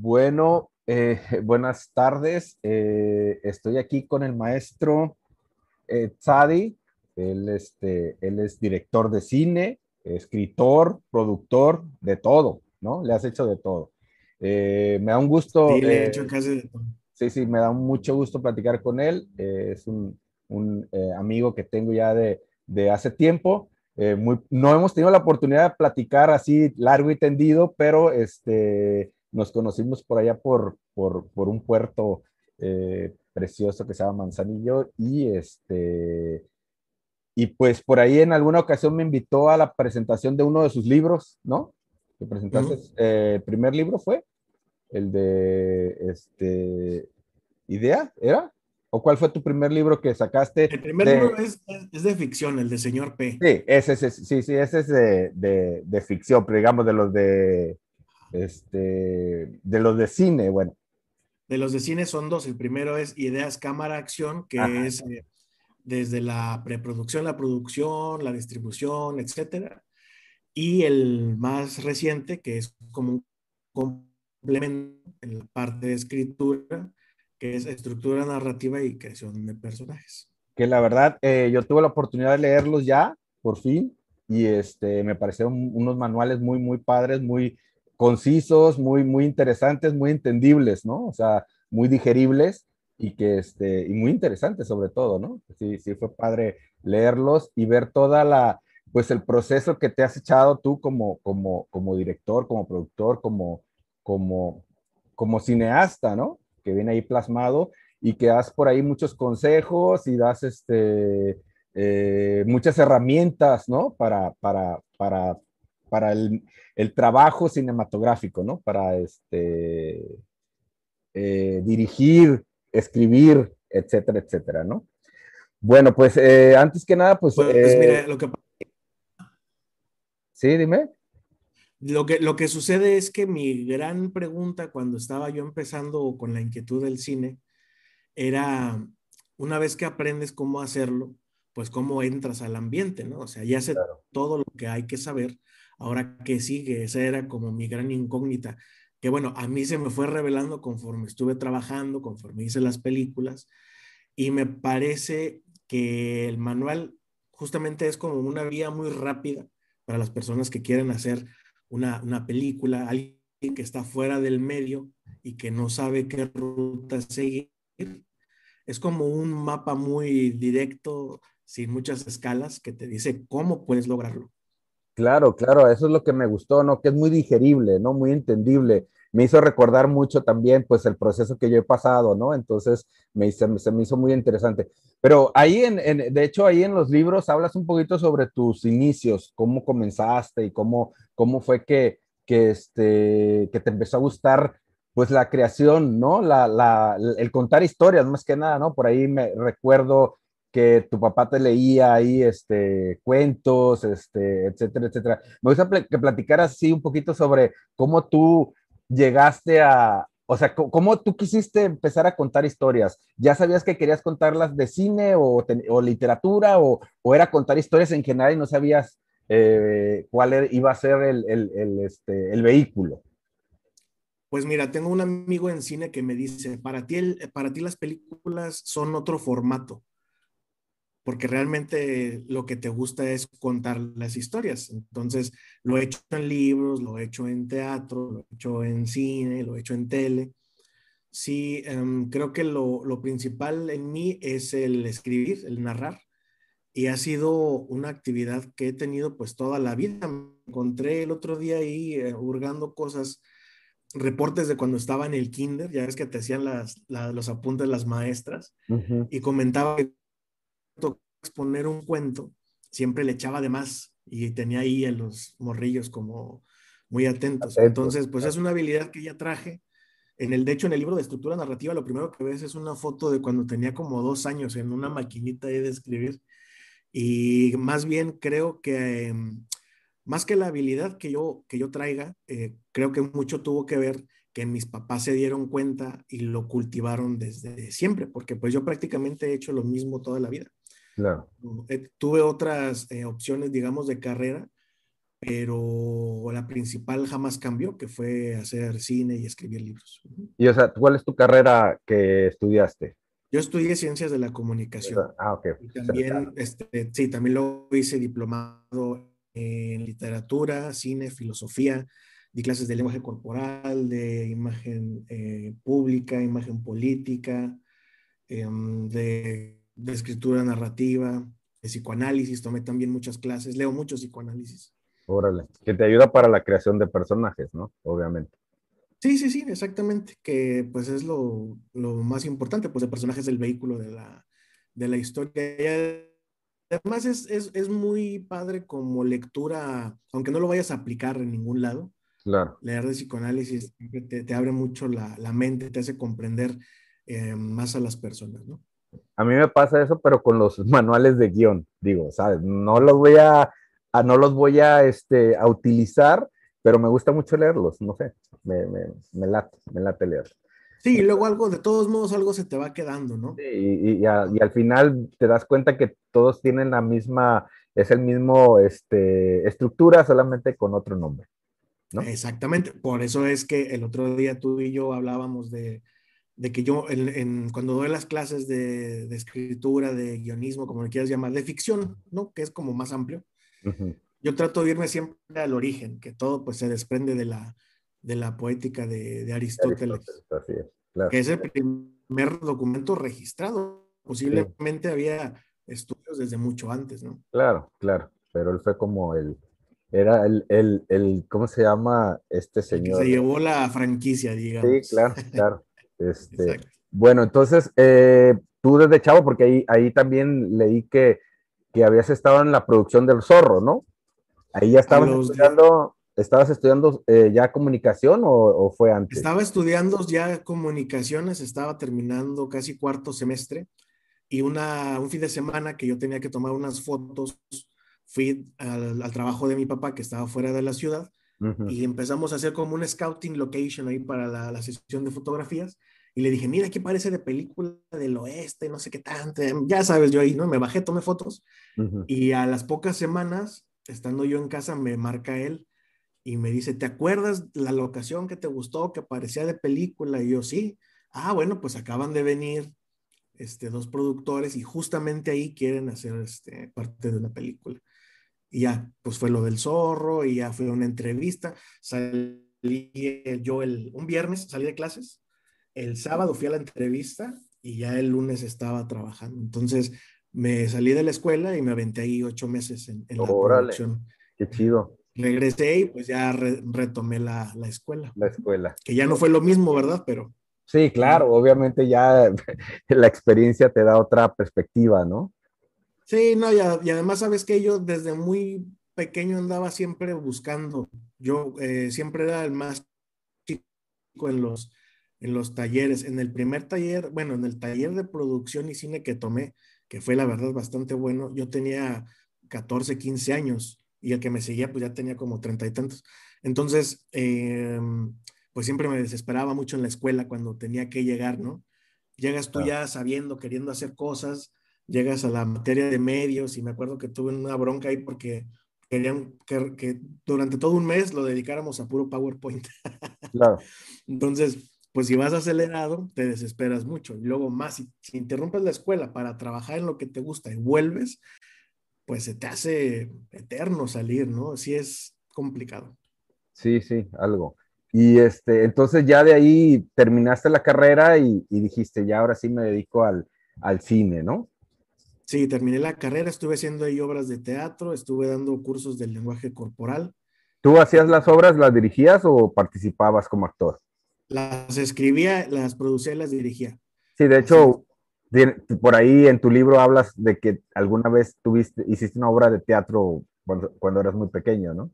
Bueno, eh, buenas tardes. Eh, estoy aquí con el maestro eh, Tzadi. Él, este, él es director de cine, escritor, productor, de todo, ¿no? Le has hecho de todo. me da un gusto. Sí, le he hecho casi de todo. Sí, sí, me da mucho gusto platicar con él. es un, un amigo que tengo ya de, de hace tiempo. Muy, no hemos tenido la oportunidad de platicar así largo y tendido, pero este, nos conocimos por allá por, por, por un puerto eh, precioso que se llama Manzanillo y este y pues por ahí en alguna ocasión me invitó a la presentación de uno de sus libros, ¿no? Que presentaste, eh, el primer libro fue el de este Idea, ¿era? ¿O cuál fue tu primer libro que sacaste? El primer libro es, es, de ficción, el de Señor P. Sí, ese, ese sí, sí, ese es de, de, de ficción, pero digamos de los de este, de los de cine, bueno. De los de cine son dos. El primero es Ideas Cámara Acción, que es eh, desde la preproducción, la producción, la distribución, etcétera. Y el más reciente, que es como un complemento en la parte de escritura, que es estructura narrativa y creación de personajes. Que la verdad, eh, yo tuve la oportunidad de leerlos ya, por fin, y este, me parecieron unos manuales muy, muy padres, muy, concisos, muy, muy interesantes, muy entendibles, ¿no? O sea, muy digeribles y que este, y muy interesantes sobre todo, ¿no? Sí, sí fue padre leerlos y ver toda la, pues el proceso que te has echado tú como, como, como director, como productor, como, como, como cineasta, ¿no? Que viene ahí plasmado y que das por ahí muchos consejos y das este, eh, muchas herramientas, ¿no? Para, para, para para el, trabajo cinematográfico, ¿no? Para este, eh, dirigir, escribir, etcétera, etcétera, ¿no? Bueno, pues eh, antes que nada, pues... pues mira, eh, lo que... Sí, dime. Lo que, lo que sucede es que mi gran pregunta cuando estaba yo empezando con la inquietud del cine era, una vez que aprendes cómo hacerlo, pues cómo entras al ambiente, ¿no? O sea, ya sé todo lo que hay que saber, Ahora, ¿qué sigue? Esa era como mi gran incógnita, que bueno, a mí se me fue revelando conforme estuve trabajando, conforme hice las películas, y me parece que el manual justamente es como una vía muy rápida para las personas que quieren hacer una, una película, alguien que está fuera del medio y que no sabe qué ruta seguir. Es como un mapa muy directo, sin muchas escalas, que te dice cómo puedes lograrlo. Claro, claro, eso es lo que me gustó, ¿no? Que es muy digerible, ¿no? Muy entendible. Me hizo recordar mucho también, pues, el proceso que yo he pasado, ¿no? Entonces, me, se, me hizo muy interesante. Pero ahí, en, en, de hecho, ahí en los libros hablas un poquito sobre tus inicios, cómo comenzaste y cómo, cómo fue que, que, este, que te empezó a gustar, pues, la creación, ¿no? La, la, el contar historias, más que nada, ¿no? Por ahí me recuerdo que tu papá te leía ahí este, cuentos, este, etcétera, etcétera. Me gusta que platicaras así un poquito sobre cómo tú llegaste a, o sea, cómo tú quisiste empezar a contar historias. ¿Ya sabías que querías contarlas de cine o, o literatura o, o, era contar historias en general y no sabías eh, cuál er, iba a ser el, el, el, este, el vehículo? Pues mira, tengo un amigo en cine que me dice, para ti, el, para ti las películas son otro formato porque realmente lo que te gusta es contar las historias. Entonces, lo he hecho en libros, lo he hecho en teatro, lo he hecho en cine, lo he hecho en tele. Sí, em, creo que lo, lo, principal en mí es el escribir, el narrar. Y ha sido una actividad que he tenido pues toda la vida. Me encontré el otro día ahí eh, hurgando cosas, reportes de cuando estaba en el kinder, ya ves que te hacían las, los apuntes las maestras, y comentaba que exponer un cuento, siempre le echaba de más y tenía ahí a los morrillos como muy atentos. Entonces, pues es una habilidad que ya traje. En el, de hecho, en el libro de estructura narrativa, lo primero que ves es una foto de cuando tenía como dos años en una maquinita de escribir. Y más bien creo que, em, más que la habilidad que yo, que yo traiga, eh, creo que mucho tuvo que ver que mis papás se dieron cuenta y lo cultivaron desde siempre, porque pues yo prácticamente he hecho lo mismo toda la vida. Claro. Eh, tuve otras eh, opciones, digamos, de carrera, pero la principal jamás cambió, que fue hacer cine y escribir libros. Y o sea, ¿cuál es tu carrera que estudiaste? Yo estudié ciencias de la comunicación. Ah, ok. Y también, este, sí, también lo hice diplomado en literatura, cine, filosofía, di clases de lenguaje corporal, de imagen eh, pública, imagen política, em, de, de escritura narrativa, de psicoanálisis, tomé también muchas clases, leo mucho psicoanálisis. Órale, que te ayuda para la creación de personajes, ¿no? Obviamente. Sí, sí, sí, exactamente, que pues es lo, lo más importante, pues el personaje es el vehículo de la, de la historia. Además es, es, es, muy padre como lectura, aunque no lo vayas a aplicar en ningún lado. Claro. Leer de psicoanálisis te, te abre mucho la, la, mente, te hace comprender eh, más a las personas, ¿no? A mí me pasa eso, pero con los manuales de guion, digo, ¿sabes? No los voy a a, no los voy a, este, a utilizar, pero me gusta mucho leerlos, no sé, me, me, me late, me late leer. Sí, y luego algo, de todos modos, algo se te va quedando, ¿no? Sí, y, y, a, y, al final te das cuenta que todos tienen la misma, es el mismo, este, estructura, solamente con otro nombre, ¿no? Exactamente, por eso es que el otro día tú y yo hablábamos de, de que yo, en, en, cuando doy las clases de, de, escritura, de guionismo, como le quieras llamar, de ficción, ¿no? Que es como más amplio. Uh -huh. Yo trato de irme siempre al origen, que todo pues se desprende de la, de la poética de, de Aristóteles, Aristóteles es, claro. que es el primer documento registrado. Posiblemente sí. había estudios desde mucho antes, ¿no? Claro, claro, pero él fue como el, era el, el, el ¿cómo se llama este señor? se llevó la franquicia, digamos. Sí, claro, claro. Este, bueno, entonces, eh, tú desde chavo, porque ahí, ahí también leí que que habías estado en la producción del zorro, ¿no? Ahí ya estabas estudiando, ¿estabas estudiando eh, ya comunicación o, o, fue antes? Estaba estudiando ya comunicaciones, estaba terminando casi cuarto semestre y una, un fin de semana que yo tenía que tomar unas fotos, fui al, al trabajo de mi papá que estaba fuera de la ciudad uh -huh. y empezamos a hacer como un scouting location ahí para la, la sesión de fotografías y le dije, mira, aquí parece de película del oeste, no sé qué tanto. Ya sabes, yo ahí, ¿no? Me bajé, tomé fotos. Uh -huh. Y a las pocas semanas, estando yo en casa, me marca él y me dice, ¿te acuerdas la locación que te gustó, que parecía de película? Y yo, sí. Ah, bueno, pues acaban de venir este, dos productores y justamente ahí quieren hacer este, parte de una película. Y ya, pues fue lo del zorro y ya fue una entrevista. Salí yo el, un viernes, salí de clases el sábado fui a la entrevista y ya el lunes estaba trabajando. Entonces me salí de la escuela y me aventé ahí ocho meses en, en la Órale, producción. Qué chido. Regresé y pues ya re, retomé la, la, escuela. La escuela. Que ya no fue lo mismo, ¿verdad? Pero. Sí, claro, obviamente ya la experiencia te da otra perspectiva, ¿no? Sí, no, y, y además sabes que yo desde muy pequeño andaba siempre buscando. Yo eh, siempre era el más chico en los, en los talleres. En el primer taller, bueno, en el taller de producción y cine que tomé, que fue la verdad bastante bueno, yo tenía 14, 15 años y el que me seguía pues ya tenía como treinta y tantos. Entonces, eh, pues siempre me desesperaba mucho en la escuela cuando tenía que llegar, ¿no? Llegas tú ya sabiendo, queriendo hacer cosas, llegas a la materia de medios y me acuerdo que tuve una bronca ahí porque querían que, que durante todo un mes lo dedicáramos a puro PowerPoint. Claro. Entonces, pues si vas acelerado, te desesperas mucho. Y luego más, si, si, interrumpes la escuela para trabajar en lo que te gusta y vuelves, pues se te hace eterno salir, ¿no? Sí es complicado. Sí, sí, algo. Y este, entonces ya de ahí terminaste la carrera y, y dijiste, ya ahora sí me dedico al, al cine, ¿no? Sí, terminé la carrera, estuve haciendo ahí obras de teatro, estuve dando cursos del lenguaje corporal. ¿Tú hacías las obras, las dirigías o participabas como actor? Las escribía, las producía y las dirigía. Sí, de hecho, por ahí en tu libro hablas de que alguna vez tuviste, hiciste una obra de teatro cuando, cuando eras muy pequeño, ¿no?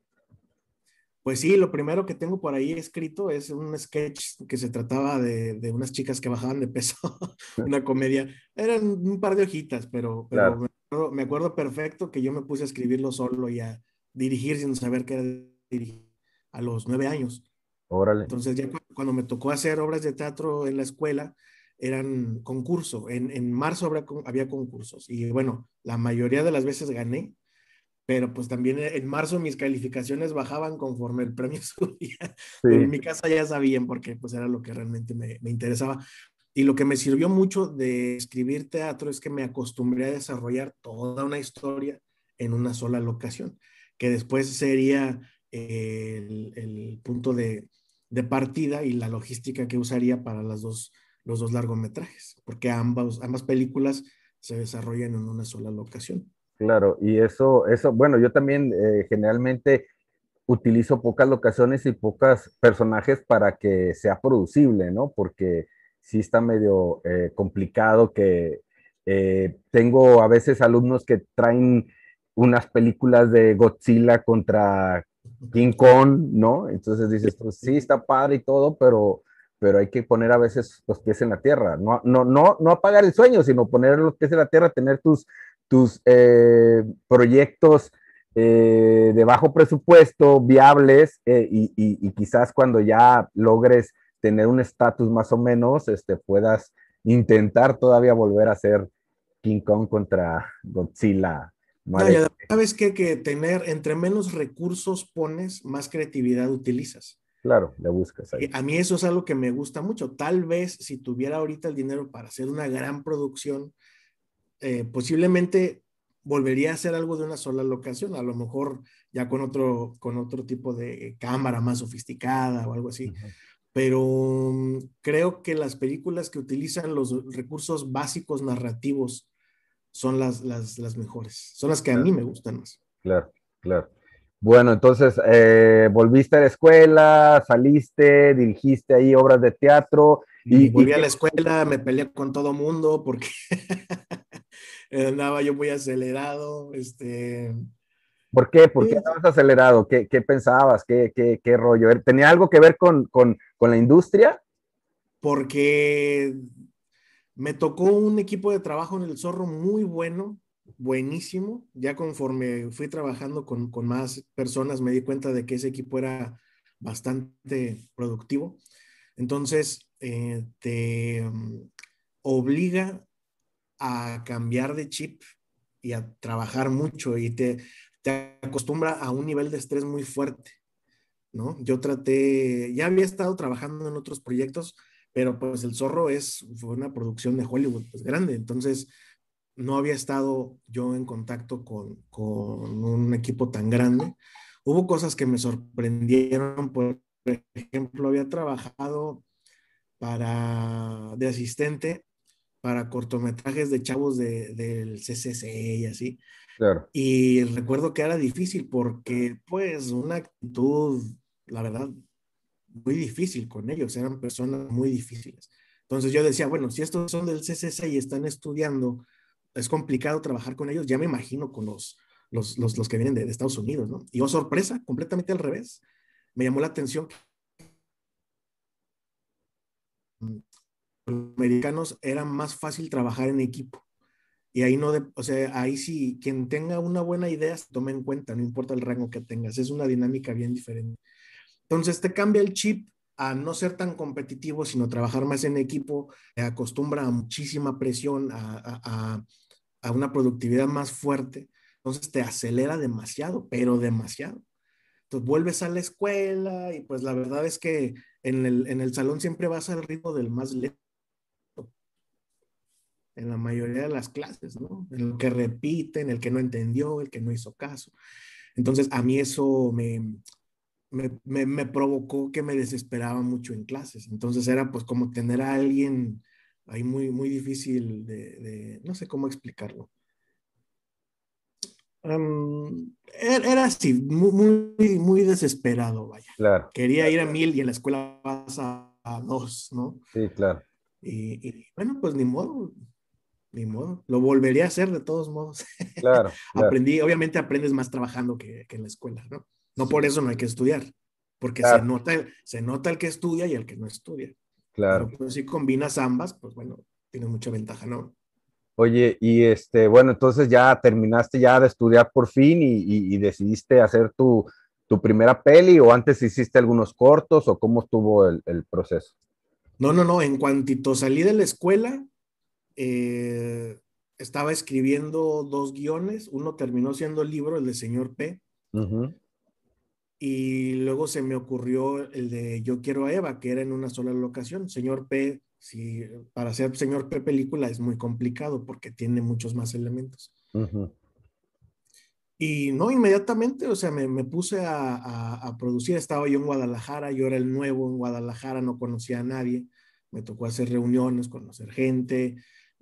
Pues sí, lo primero que tengo por ahí escrito es un sketch que se trataba de, de unas chicas que bajaban de peso, una comedia. Eran un par de hojitas, pero, pero claro. me, acuerdo, me, acuerdo, perfecto que yo me puse a escribirlo solo y a dirigir sin saber qué era dirigir a los nueve años. Órale. Entonces ya cuando me tocó hacer obras de teatro en la escuela, eran concurso. En, en marzo había, había concursos y bueno, la mayoría de las veces gané pero pues también en marzo mis calificaciones bajaban conforme el premio subía. Pero en mi casa ya sabían porque pues era lo que realmente me, me, interesaba. Y lo que me sirvió mucho de escribir teatro es que me acostumbré a desarrollar toda una historia en una sola locación, que después sería el, el, punto de, de, partida y la logística que usaría para las dos, los dos largometrajes, porque ambas, ambas películas se desarrollan en una sola locación. Claro, y eso, eso, bueno, yo también eh, generalmente utilizo pocas locaciones y pocos personajes para que sea producible, ¿no? Porque sí está medio eh, complicado que eh, tengo a veces alumnos que traen unas películas de Godzilla contra King Kong, ¿no? Entonces dices, pues sí, está padre y todo, pero, pero hay que poner a veces los pies en la tierra, no, no, no, no apagar el sueño, sino poner los pies en la tierra, tener tus, tus eh, proyectos eh, de bajo presupuesto, viables, eh, y, y, y, quizás cuando ya logres tener un estatus más o menos, este, puedas intentar todavía volver a ser King Kong contra Godzilla. No, ya sabes que, que tener, entre menos recursos pones, más creatividad utilizas. Claro, le buscas ahí. A mí eso es algo que me gusta mucho. Tal vez si tuviera ahorita el dinero para hacer una gran producción, eh, posiblemente volvería a hacer algo de una sola locación, a lo mejor ya con otro, con otro tipo de cámara más sofisticada o algo así. Pero mm, creo que las películas que utilizan los recursos básicos narrativos son las, las, las mejores, son las que a mí me gustan más. Claro, claro. Bueno, entonces eh, volviste a la escuela, saliste, dirigiste ahí obras de teatro. Y, volví a la escuela, me peleé con todo mundo porque andaba yo muy acelerado. Este... ¿Por qué? ¿Por qué estabas acelerado? ¿Qué, qué pensabas? ¿Qué, ¿Qué, qué, rollo? ¿Tenía algo que ver con, con, con la industria? Porque me tocó un equipo de trabajo en el Zorro muy bueno, buenísimo. Ya conforme fui trabajando con, con, más personas, me di cuenta de que ese equipo era bastante productivo. Entonces, eh, te um, obliga a cambiar de chip y a trabajar mucho y te, te acostumbra a un nivel de estrés muy fuerte, ¿no? Yo traté, ya había estado trabajando en otros proyectos, pero pues El Zorro es, fue una producción de Hollywood pues grande, entonces no había estado yo en contacto con, con un equipo tan grande. Hubo cosas que me sorprendieron, por ejemplo, había trabajado para, de asistente para cortometrajes de chavos de, del CCC y así. Claro. Y recuerdo que era difícil porque, pues, una actitud, la verdad, muy difícil con ellos, eran personas muy difíciles. Entonces yo decía, bueno, si estos son del CCC y están estudiando, es complicado trabajar con ellos, ya me imagino con los, los, los, los que vienen de, de, Estados Unidos, ¿no? Y oh, sorpresa, completamente al revés. Me llamó la atención americanos era más fácil trabajar en equipo. Y ahí no, o sea, ahí sí, quien tenga una buena idea se toma en cuenta, no importa el rango que tengas, es una dinámica bien diferente. Entonces te cambia el chip a no ser tan competitivo, sino trabajar más en equipo, te acostumbra a muchísima presión, a, a, a una productividad más fuerte, entonces te acelera demasiado, pero demasiado. Entonces vuelves a la escuela y pues la verdad es que en el, en el salón siempre vas al ritmo del más lento en la mayoría de las clases, ¿no? En el que repiten, el que no entendió, el que no hizo caso. Entonces, a mí eso me, me, me, provocó que me desesperaba mucho en clases. Entonces, era pues como tener a alguien ahí muy, muy difícil de, de no sé cómo explicarlo. Um, era así, muy, muy, muy, desesperado, vaya. Claro. Quería ir a mil y en la escuela vas a, a dos, ¿no? Sí, claro. Y, y, bueno, pues ni modo, ni modo, lo volvería a hacer de todos modos. Claro. Aprendí, obviamente aprendes más trabajando que, que, en la escuela, ¿no? No por eso no hay que estudiar, porque claro. se, nota, se nota el que estudia y el que no estudia. Claro. Pero pues, si combinas ambas, pues bueno, tienes mucha ventaja, ¿no? Oye, y este, bueno, entonces ya terminaste ya de estudiar por fin y, y, y decidiste hacer tu, tu, primera peli o antes hiciste algunos cortos o cómo estuvo el, el proceso? No, no, no, en cuantito salí de la escuela, eh, estaba escribiendo dos guiones, uno terminó siendo el libro, el de Señor P, y luego se me ocurrió el de Yo quiero a Eva, que era en una sola locación. Señor P, si, para hacer Señor P película es muy complicado porque tiene muchos más elementos. Y no, inmediatamente, o sea, me, puse a, producir. Estaba yo en Guadalajara, yo era el nuevo en Guadalajara, no conocía a nadie. Me tocó hacer reuniones, conocer gente.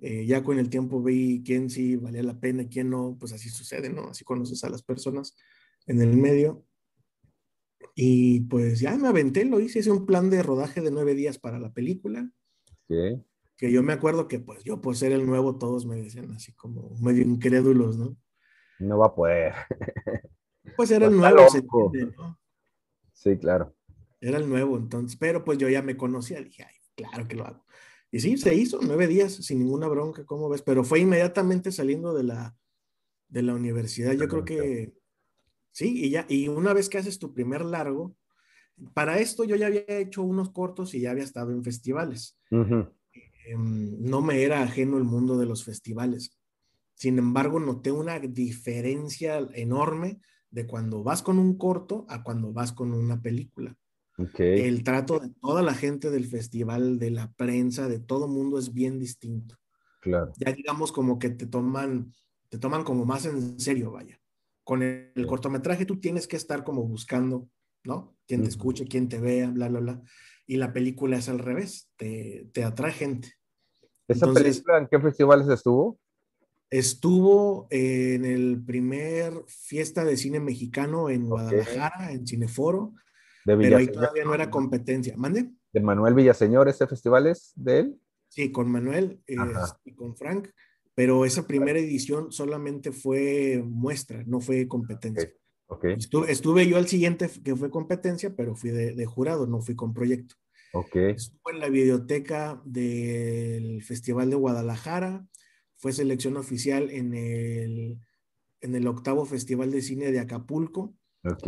Eh, ya con el tiempo vi quién sí valía la pena y quién no. Pues así sucede, ¿no? Así conoces a las personas en el medio. Y pues ya me aventé, lo hice, hice un plan de rodaje de nueve días para la película. Que yo me acuerdo que pues yo por ser el nuevo todos me decían así como medio incrédulos, ¿no? No va a poder. Pues era el nuevo. Sí, claro. Era el nuevo, entonces, pero pues yo ya me conocía, dije, ay, claro que lo hago. Y sí, se hizo nueve días sin ninguna bronca, ¿cómo ves? Pero fue inmediatamente saliendo de la, de la universidad. Yo creo que sí, y ya, y una vez que haces tu primer largo, para esto yo ya había hecho unos cortos y ya había estado en festivales. Em, no me era ajeno el mundo de los festivales. Sin embargo, noté una diferencia enorme de cuando vas con un corto a cuando vas con una película. El trato de toda la gente del festival, de la prensa, de todo mundo es bien distinto. Claro. Ya digamos como que te toman, te toman como más en serio, vaya. Con el, cortometraje tú tienes que estar como buscando, ¿no? Quien te escuche, quien te vea, bla, bla, bla. Y la película es al revés, te, te atrae gente. ¿Esa película en qué festivales estuvo? Estuvo en el primer fiesta de cine mexicano en Guadalajara, en Cineforo, pero ahí todavía no era competencia. ¿Mande? ¿De Manuel Villaseñor ese festival es de él? Sí, con Manuel y con Frank, pero esa primera edición solamente fue muestra, no fue competencia. Okay. Estuve, yo al siguiente que fue competencia, pero fui de, jurado, no fui con proyecto. Okay. Estuve en la videoteca del Festival de Guadalajara, fue selección oficial en el, en el octavo Festival de Cine de Acapulco. Ok.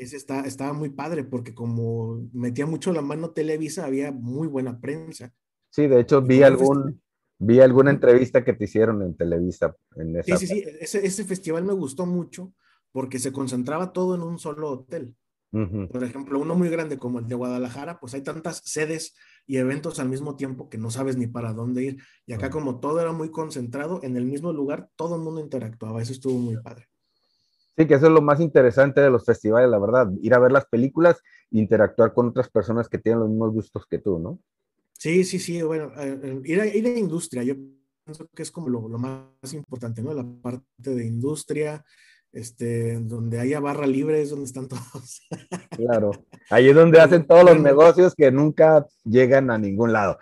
Ese está, estaba muy padre porque como metía mucho la mano Televisa, había muy buena prensa. Sí, de hecho vi algún, vi alguna entrevista que te hicieron en Televisa. En esa sí, sí, sí, ese, ese festival me gustó mucho porque se concentraba todo en un solo hotel. Por ejemplo, uno muy grande como el de Guadalajara, pues hay tantas sedes y eventos al mismo tiempo que no sabes ni para dónde ir. Y acá como todo era muy concentrado en el mismo lugar, todo el mundo interactuaba. Eso estuvo muy padre. Sí, que eso es lo más interesante de los festivales, la verdad. Ir a ver las películas e interactuar con otras personas que tienen los mismos gustos que tú, ¿no? Sí, sí, sí. Bueno, eh, eh, ir, a, ir a industria, yo pienso que es como lo, lo más importante, ¿no? La parte de industria, este, donde haya barra libre es donde están todos. Claro, ahí es donde hacen todos los negocios que nunca llegan a ningún lado.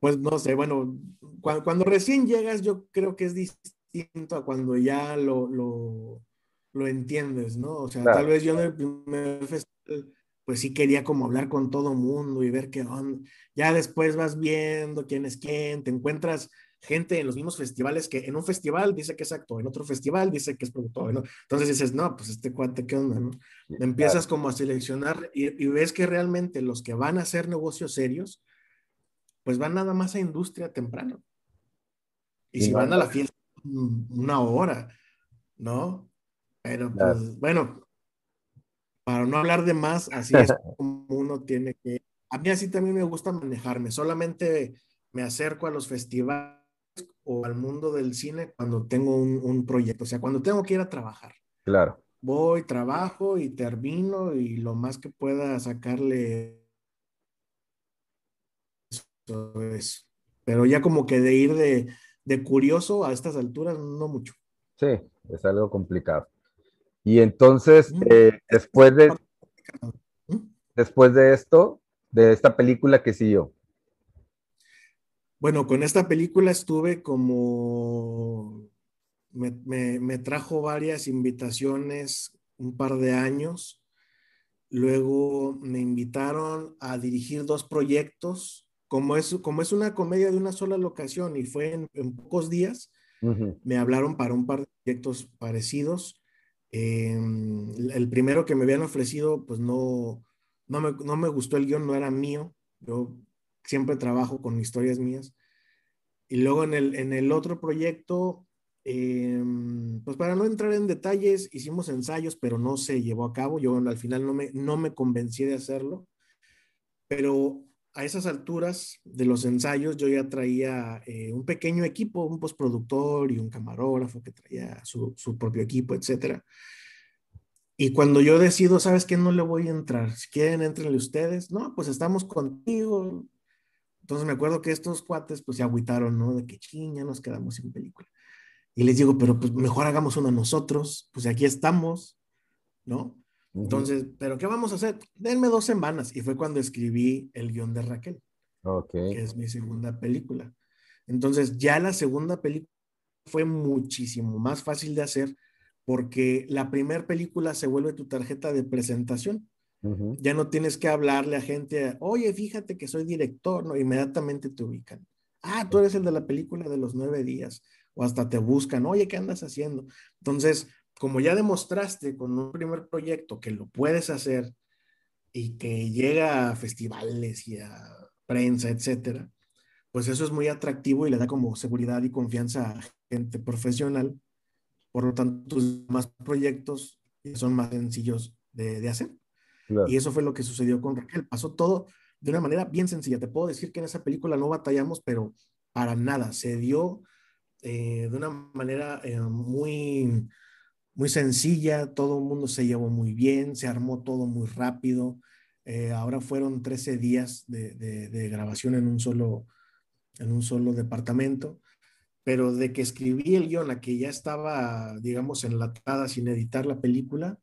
Pues no sé, bueno, cuando, recién llegas yo creo que es distinto a cuando ya lo, lo, entiendes, ¿no? O sea, tal vez yo en el primer festival pues sí quería como hablar con todo mundo y ver qué onda. Ya después vas viendo quién es quién, te encuentras gente en los mismos festivales que en un festival dice que es actor, en otro festival dice que es productor, ¿no? Entonces dices, no, pues este cuate, ¿qué onda, no? Empiezas como a seleccionar y, ves que realmente los que van a hacer negocios serios, pues van nada más a industria temprano. Y, si van a la fiesta una hora, ¿no? Pero pues, bueno, para no hablar de más, así es como uno tiene que... A mí así también me gusta manejarme, solamente me acerco a los festivales o al mundo del cine cuando tengo un, proyecto, o sea, cuando tengo que ir a trabajar. Claro. Voy, trabajo y termino y lo más que pueda sacarle eso es. Pero ya como que de ir de, curioso a estas alturas, no mucho. Sí, es algo complicado. Y entonces, mm. eh, después de ¿Mm? después de esto, de esta película que siguió. Bueno, con esta película estuve como, me, trajo varias invitaciones un par de años. Luego me invitaron a dirigir dos proyectos. Como es, como es una comedia de una sola locación y fue en, pocos días, me hablaron para un par de proyectos parecidos. Em, el primero que me habían ofrecido, pues no, no me, no me gustó el guion, no era mío. Yo siempre trabajo con historias mías. Y luego en el, en el otro proyecto, em, pues para no entrar en detalles, hicimos ensayos, pero no se llevó a cabo. Yo al final no me, no me convencí de hacerlo, pero a esas alturas de los ensayos yo ya traía eh, un pequeño equipo, un postproductor y un camarógrafo que traía su, su propio equipo, etcétera. Y cuando yo decido, ¿sabes qué? No le voy a entrar. Si quieren, entrenle ustedes. No, pues estamos contigo. Entonces me acuerdo que estos cuates pues se agüitaron, ¿no? De que ching, ya nos quedamos sin película. Y les digo, pero pues mejor hagamos una nosotros, pues aquí estamos, ¿no? Entonces, ¿pero qué vamos a hacer? Denme dos semanas. Y fue cuando escribí el guion de Raquel, okay. que es mi segunda película. Entonces, ya la segunda película fue muchísimo más fácil de hacer porque la primera película se vuelve tu tarjeta de presentación. Ya no tienes que hablarle a gente, oye, fíjate que soy director, ¿no? Inmediatamente te ubican. Ah, tú eres el de la película de los nueve días, o hasta te buscan, oye, ¿qué andas haciendo? Entonces, como ya demostraste con un primer proyecto que lo puedes hacer y que llega a festivales y a prensa, etcétera, pues eso es muy atractivo y le da como seguridad y confianza a gente profesional. Por lo tanto, tus demás proyectos son más sencillos de, hacer. Y eso fue lo que sucedió con Raquel. Pasó todo de una manera bien sencilla. Te puedo decir que en esa película no batallamos, pero para nada. Se dio eh, de una manera eh, muy, muy sencilla, todo el mundo se llevó muy bien, se armó todo muy rápido. Eh, ahora fueron 13 días de, grabación en un, solo, en un solo departamento, pero de que escribí el guion a que ya estaba, digamos, enlatada sin editar la película,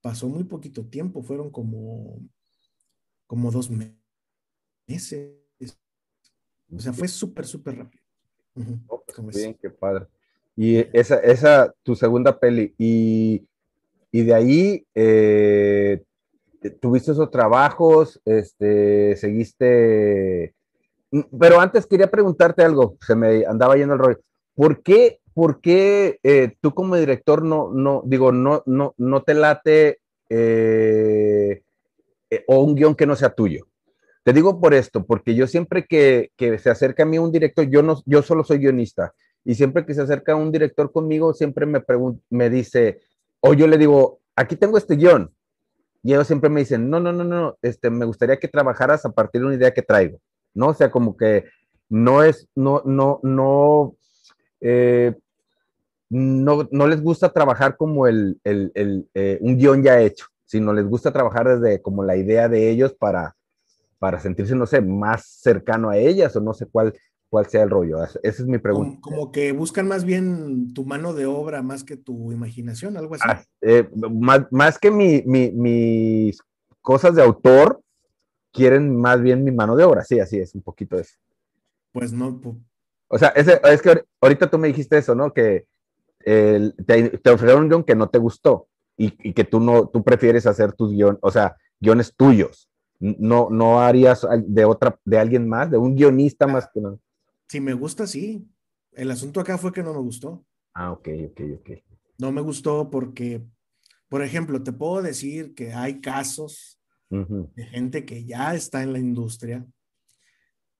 pasó muy poquito tiempo, fueron como, como dos meses. O sea, fue súper, súper rápido. Pues, bien, qué padre. Y esa, esa, tu segunda peli, y, y de ahí eh, tuviste esos trabajos, este, seguiste... Mm, pero antes quería preguntarte algo, se me andaba yendo el rollo. ¿Por qué, por eh, tú como director no, no, digo, no, no, no te late eh, o un guion que no sea tuyo? Te digo por esto, porque yo siempre que, que, se acerca a mí un director, yo, no, yo solo soy guionista, y siempre que se acerca un director conmigo, siempre me, me dice, o yo le digo, aquí tengo este guion. Y ellos siempre me dicen, no, no, no, no, este, me gustaría que trabajaras a partir de una idea que traigo, ¿no? O sea, como que no es, no, no, no, eh, no, no, les gusta trabajar como el, el, el eh, un guion ya hecho, sino les gusta trabajar desde como la idea de ellos para, para sentirse, no sé, más cercano a ellas o no sé cuál cuál sea el rollo. Esa es mi pregunta. Como, que buscan más bien tu mano de obra más que tu imaginación, algo así. Ah, eh, más, que mi, mis cosas de autor, quieren más bien mi mano de obra. Sí, así es, un poquito eso. Pues no. O sea, es que ahorita tú me dijiste eso, ¿no? Que te, te, ofrecieron un guion que no te gustó y, que tú no, tú prefieres hacer tus guiones, o sea, guiones tuyos. No, no harías de otra, de alguien más, de un guionista ah, más que no. Si me gusta, sí. El asunto acá fue que no me gustó. Ah, ok, ok, ok. No me gustó porque, por ejemplo, te puedo decir que hay casos de gente que ya está en la industria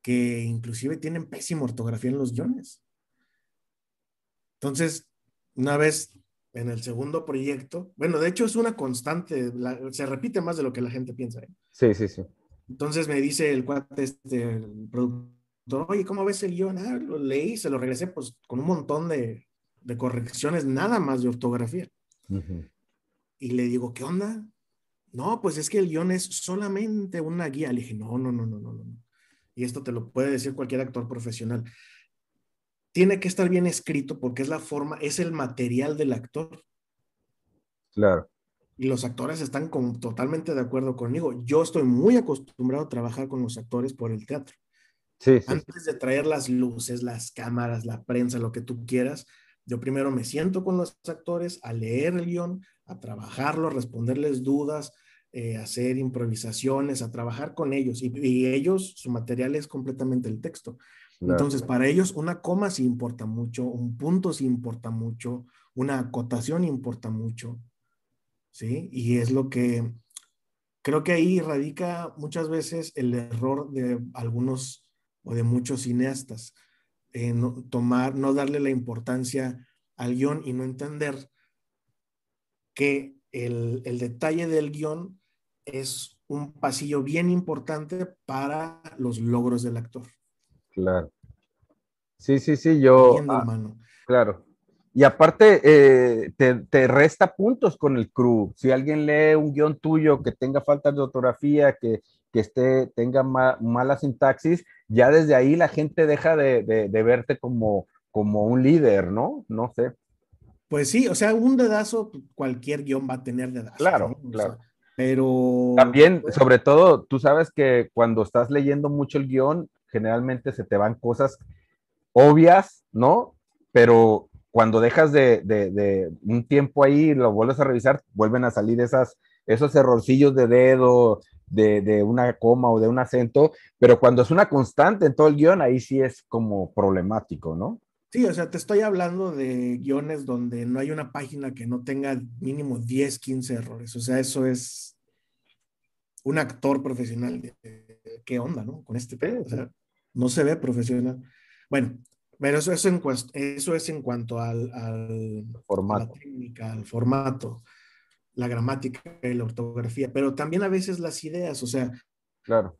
que inclusive tienen pésima ortografía en los guiones. Entonces, una vez en el segundo proyecto, bueno, de hecho es una constante, se repite más de lo que la gente piensa. ¿eh? Sí, sí, sí. Entonces me dice el cuate, este, el productor oye, ¿cómo ves el guion? Ah, lo leí, se lo regresé pues con un montón de, correcciones, nada más de ortografía. Y le digo, ¿qué onda? No, pues es que el guion es solamente una guía. Le dije, no, no, no, no, no, no. Y esto te lo puede decir cualquier actor profesional. Tiene que estar bien escrito porque es la forma, es el material del actor. Claro. Y los actores están totalmente de acuerdo conmigo. Yo estoy muy acostumbrado a trabajar con los actores por el teatro. Antes de traer las luces, las cámaras, la prensa, lo que tú quieras, yo primero me siento con los actores a leer el guion, a trabajarlo, a responderles dudas, eh, hacer improvisaciones, a trabajar con ellos. Y, ellos, su material es completamente el texto. Entonces, para ellos una coma sí importa mucho, un punto sí importa mucho, una acotación importa mucho. ¿Sí? Y es lo que creo que ahí radica muchas veces el error de algunos o de muchos cineastas. eh, no, tomar, no darle la importancia al guion y no entender que el, el detalle del guion es un pasillo bien importante para los logros del actor. Claro. Sí, sí, sí, yo. Ah, claro. Y aparte, eh, te, resta puntos con el crew. Si alguien lee un guion tuyo que tenga falta de ortografía, que, esté, tenga mala sintaxis, ya desde ahí la gente deja de, verte como, como un líder, ¿no? No sé. Pues sí, o sea, un dedazo, cualquier guion va a tener dedazo. Claro, claro. pero. También, sobre todo, tú sabes que cuando estás leyendo mucho el guion, generalmente se te van cosas obvias, ¿no? Pero cuando dejas de, un tiempo ahí, lo vuelves a revisar, vuelven a salir esas, esos errorcillos de dedo, de, una coma o de un acento, pero cuando es una constante en todo el guion, ahí sí es como problemático, ¿no? Sí, o sea, te estoy hablando de guiones donde no hay una página que no tenga mínimo 10, 15 errores. O sea, eso es un actor profesional. ¿Qué onda, no? Con este pedo. O sea, no se ve profesional. Bueno, pero eso, en, eso es en cuanto al, formato. A la técnica, al formato, la gramática y la ortografía, pero también a veces las ideas, o sea, claro.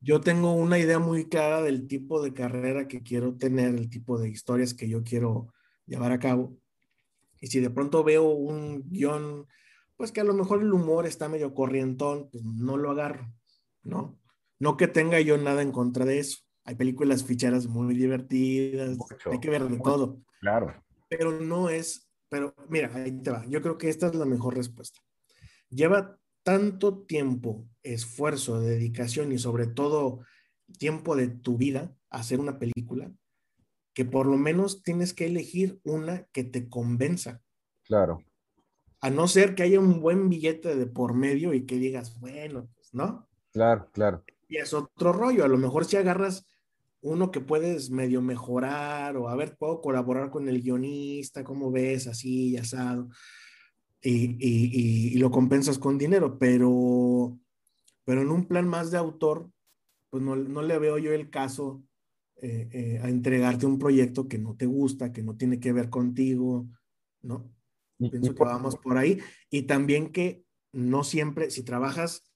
Yo tengo una idea muy clara del tipo de carrera que quiero tener, el tipo de historias que yo quiero llevar a cabo. Y si de pronto veo un guion, pues que a lo mejor el humor está medio corrientón, pues no lo agarro, ¿no? No que tenga yo nada en contra de eso. Hay películas ficheras muy divertidas, hay que ver de todo. Claro. Pero no es, pero mira, ahí te va. Yo creo que esta es la mejor respuesta. Lleva tanto tiempo, esfuerzo, dedicación y sobre todo tiempo de tu vida a hacer una película, que por lo menos tienes que elegir una que te convenza. Claro. A no ser que haya un buen billete de por medio y que digas, bueno, pues, ¿no? Claro, claro. Y es otro rollo. A lo mejor si agarras uno que puedes medio mejorar o a ver, puedo colaborar con el guionista, ¿cómo ves? Así, y asado. Y, lo compensas con dinero, pero, pero en un plan más de autor, pues no, le veo yo el caso eh, eh, a entregarte un proyecto que no te gusta, que no tiene que ver contigo, ¿no? Pienso que vamos por ahí. Y también que no siempre, si trabajas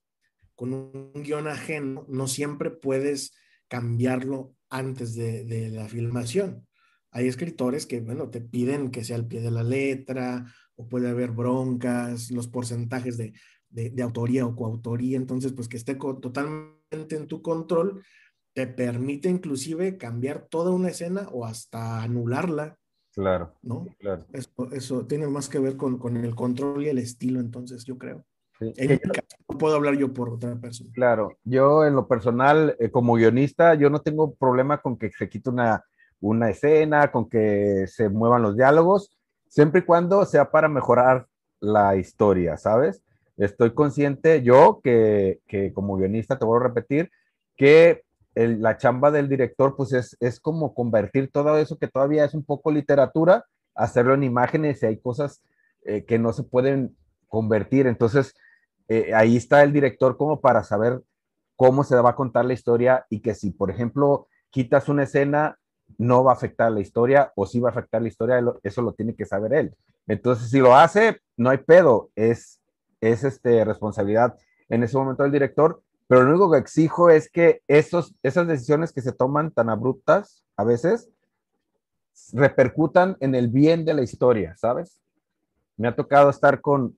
con un guion ajeno, no siempre puedes cambiarlo antes de, la filmación. Hay escritores que, bueno, te piden que sea al pie de la letra, o puede haber broncas, los porcentajes de, autoría o coautoría, entonces, pues que esté totalmente en tu control, te permite inclusive cambiar toda una escena o hasta anularla. Claro. ¿No? Claro. Eso, tiene más que ver con, con, el control y el estilo, entonces, yo creo. No puedo hablar yo por otra persona. Claro, yo en lo personal, eh, como guionista, yo no tengo problema con que se quite una, una escena, con que se muevan los diálogos, siempre y cuando sea para mejorar la historia, ¿sabes? Estoy consciente yo que, que como guionista, te voy a repetir, que la chamba del director, pues es, es como convertir todo eso que todavía es un poco literatura, hacerlo en imágenes y hay cosas eh, que no se pueden convertir. Entonces, eh, ahí está el director como para saber cómo se va a contar la historia y que si, por ejemplo, quitas una escena, no va a afectar la historia o si va a afectar la historia, eso lo tiene que saber él. Entonces, si lo hace, no hay pedo, es, es este, responsabilidad en ese momento del director, pero lo único que exijo es que esos, esas decisiones que se toman tan abruptas a veces repercutan en el bien de la historia, ¿sabes? Me ha tocado estar con,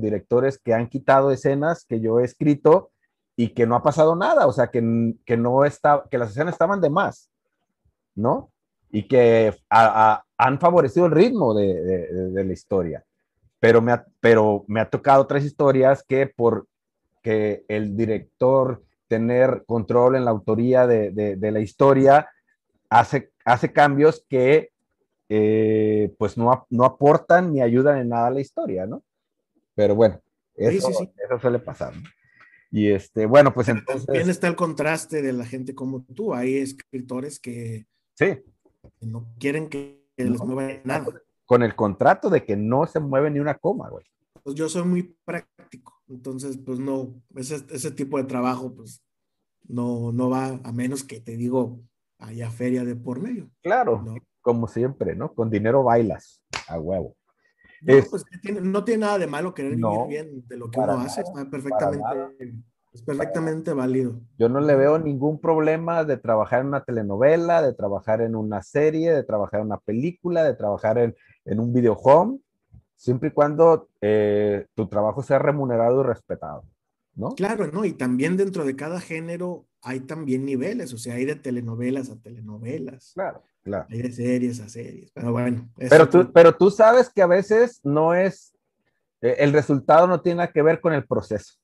directores que han quitado escenas que yo he escrito y que no ha pasado nada, o sea, que, que no está, que las escenas estaban de más, ¿no? Y que han favorecido el ritmo de, la historia. Pero me, ha, pero me ha tocado otras historias que por que el director tener control en la autoría de, la historia hace, hace cambios que eh, pues no, no aportan ni ayudan en nada a la historia, ¿no? Pero bueno, eso, eso suele pasar. Y este, bueno, pues entonces. También está el contraste de la gente como tú. Hay escritores que, sí. no quieren que les mueva nada. Con el contrato de que no se mueve ni una coma, güey. Pues yo soy muy práctico. Entonces, pues no, ese, ese tipo de trabajo, pues no, no va a menos que te digo, haya feria de por medio. Claro, como siempre, ¿no? Con dinero bailas, a huevo. No, pues no tiene nada de malo querer vivir bien de lo que uno hace, está perfectamente, es perfectamente válido. Yo no le veo ningún problema de trabajar en una telenovela, de trabajar en una serie, de trabajar en una película, de trabajar en, en un video home, siempre y cuando eh, tu trabajo sea remunerado y respetado, ¿no? Claro, ¿no? Y también dentro de cada género hay también niveles, o sea, hay de telenovelas a telenovelas. Claro, claro. Hay de series a series, pero bueno. Pero tú, pero tú sabes que a veces no es, eh, el resultado no tiene que ver con el proceso,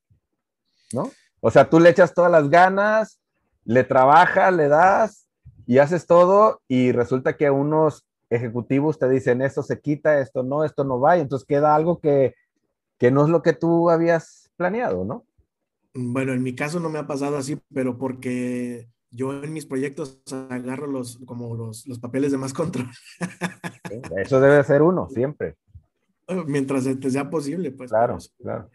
¿no? O sea, tú le echas todas las ganas, le trabajas, le das y haces todo y resulta que unos ejecutivos te dicen esto se quita, esto no, esto no va y entonces queda algo que, que no es lo que tú habías planeado, ¿no? Bueno, en mi caso no me ha pasado así, pero porque yo en mis proyectos agarro los, como los, los papeles de más control. Eso debe ser uno, siempre. Mientras sea posible, pues. Claro, claro.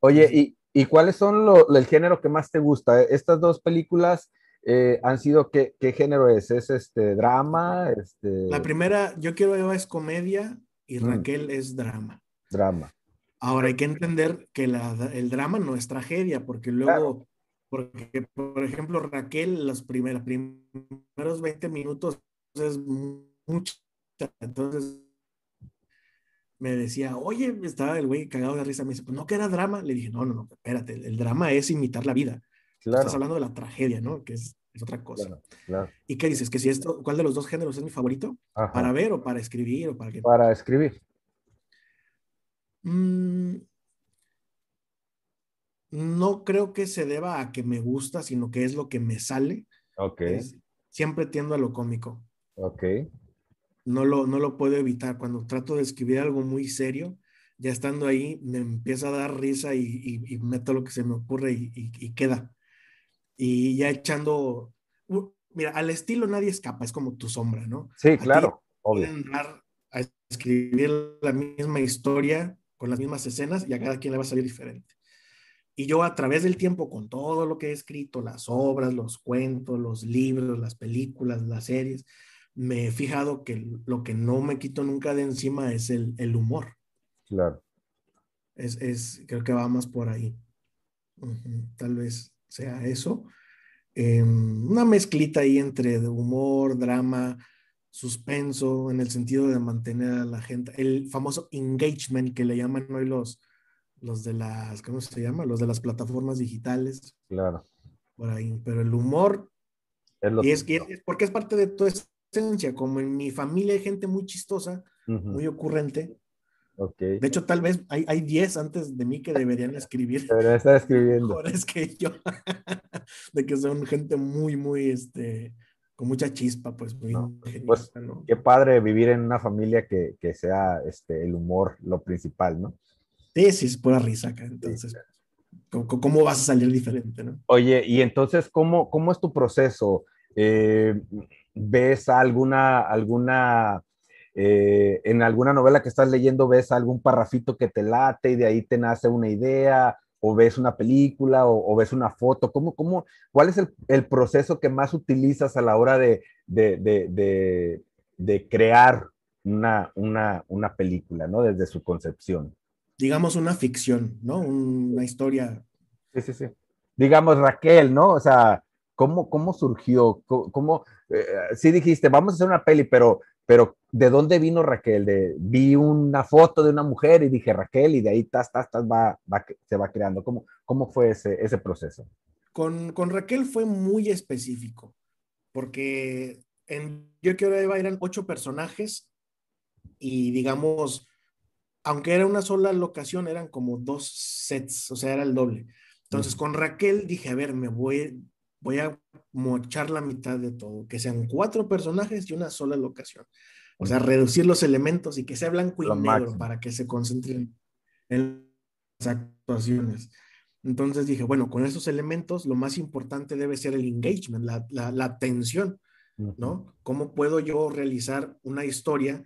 Oye, ¿y, ¿y cuáles son lo, el género que más te gusta? Estas dos películas eh, han sido, ¿qué, ¿qué, género es? ¿Es este drama? Este... La primera, Yo quiero Eva es comedia y mm. Raquel es drama. Drama. Ahora hay que entender que el drama no es tragedia, porque luego, porque por ejemplo Raquel, los primeros, primeros 20 minutos es mucho. Entonces me decía, oye, estaba el güey cagado de risa, me dice, pues no que era drama. Le dije, no, no, no, espérate, el drama es imitar la vida. Estás hablando de la tragedia, ¿no? Que es, otra cosa. ¿Y qué dices? ¿Que si esto, cuál de los dos géneros es mi favorito? ¿Para ver o para escribir o para qué? Para escribir. Mm, no creo que se deba a que me gusta, sino que es lo que me sale. Ok. siempre tiendo a lo cómico. Ok. No lo, no lo puedo evitar. Cuando trato de escribir algo muy serio, ya estando ahí, me empieza a dar risa y, meto lo que se me ocurre y, queda. Y ya echando, mira, al estilo nadie escapa, es como tu sombra, ¿no? Sí, claro, obvio. a escribir la misma historia con las mismas escenas y a cada quien le va a salir diferente. Y yo a través del tiempo, con todo lo que he escrito, las obras, los cuentos, los libros, las películas, las series, me he fijado que lo que no me quito nunca de encima es el, el humor. Claro. Es, es, creo que va más por ahí. Tal vez sea eso. Em, una mezclita ahí entre humor, drama, suspenso, en el sentido de mantener a la gente, el famoso engagement que le llaman hoy los, los de las, ¿cómo se llama? Los de las plataformas digitales. Claro. Por ahí, pero el humor, es y es, es, porque es parte de tu esencia, como en mi familia hay gente muy chistosa, muy ocurrente. Okay. De hecho, tal vez hay 10 antes de mí que deberían escribir. Deberían estar escribiendo. es que yo, de que son gente muy, muy, este, con mucha chispa, pues. pues qué padre vivir en una familia que, que, sea este, el humor lo principal, ¿no? Sí, sí, es pura risa acá. Entonces, ¿cómo, vas a salir diferente, no? Oye, y entonces, ¿cómo, cómo es tu proceso? Eh, ¿Ves alguna, alguna, eh, en alguna novela que estás leyendo, ves algún parrafito que te late y de ahí te nace una idea? O ves una película o, ves una foto? ¿Cómo, cómo, ¿Cuál es el, proceso que más utilizas a la hora de, de, crear una, una, una, película, ¿no? Desde su concepción. Digamos una ficción, ¿no? Una historia. Sí, sí, sí. Digamos Raquel, ¿no? O sea, ¿cómo, cómo surgió? ¿Cómo, eh, sí dijiste, vamos a hacer una peli, pero pero ¿de dónde vino Raquel? De, vi una foto de una mujer y dije Raquel y de ahí tas, tas, tas, va, se va creando. ¿Cómo, cómo fue ese, ese proceso? Con, con, Raquel fue muy específico, porque en Yo quiero Eva eran ocho personajes y digamos, aunque era una sola locación, eran como dos sets, o sea, era el doble. Entonces, con Raquel dije, a ver, me voy, voy a mochar la mitad de todo, que sean cuatro personajes y una sola locación. O sea, reducir los elementos y que sea blanco y negro para que se concentren en las actuaciones. Entonces dije, bueno, con esos elementos lo más importante debe ser el engagement, la, la, la atención, ¿no? ¿Cómo puedo yo realizar una historia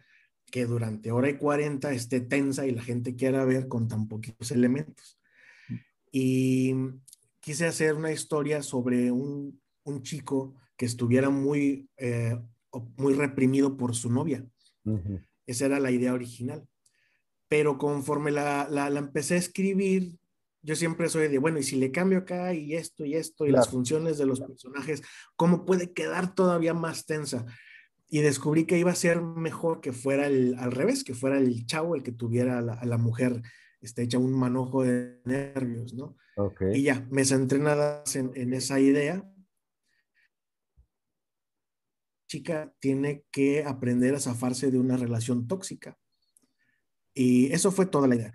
que durante hora y cuarenta esté tensa y la gente quiera ver con tan poquitos elementos? Y quise hacer una historia sobre un, chico que estuviera muy, eh, muy reprimido por su novia. Esa era la idea original. Pero conforme la, la, empecé a escribir, yo siempre soy de, bueno, y si le cambio acá y esto y esto y las funciones de los personajes, ¿cómo puede quedar todavía más tensa? Y descubrí que iba a ser mejor que fuera el, al revés, que fuera el chavo el que tuviera a la, mujer este, hecha un manojo de nervios, ¿no? Y ya, me centré nada en, en esa idea chica tiene que aprender a zafarse de una relación tóxica. Y eso fue toda la idea.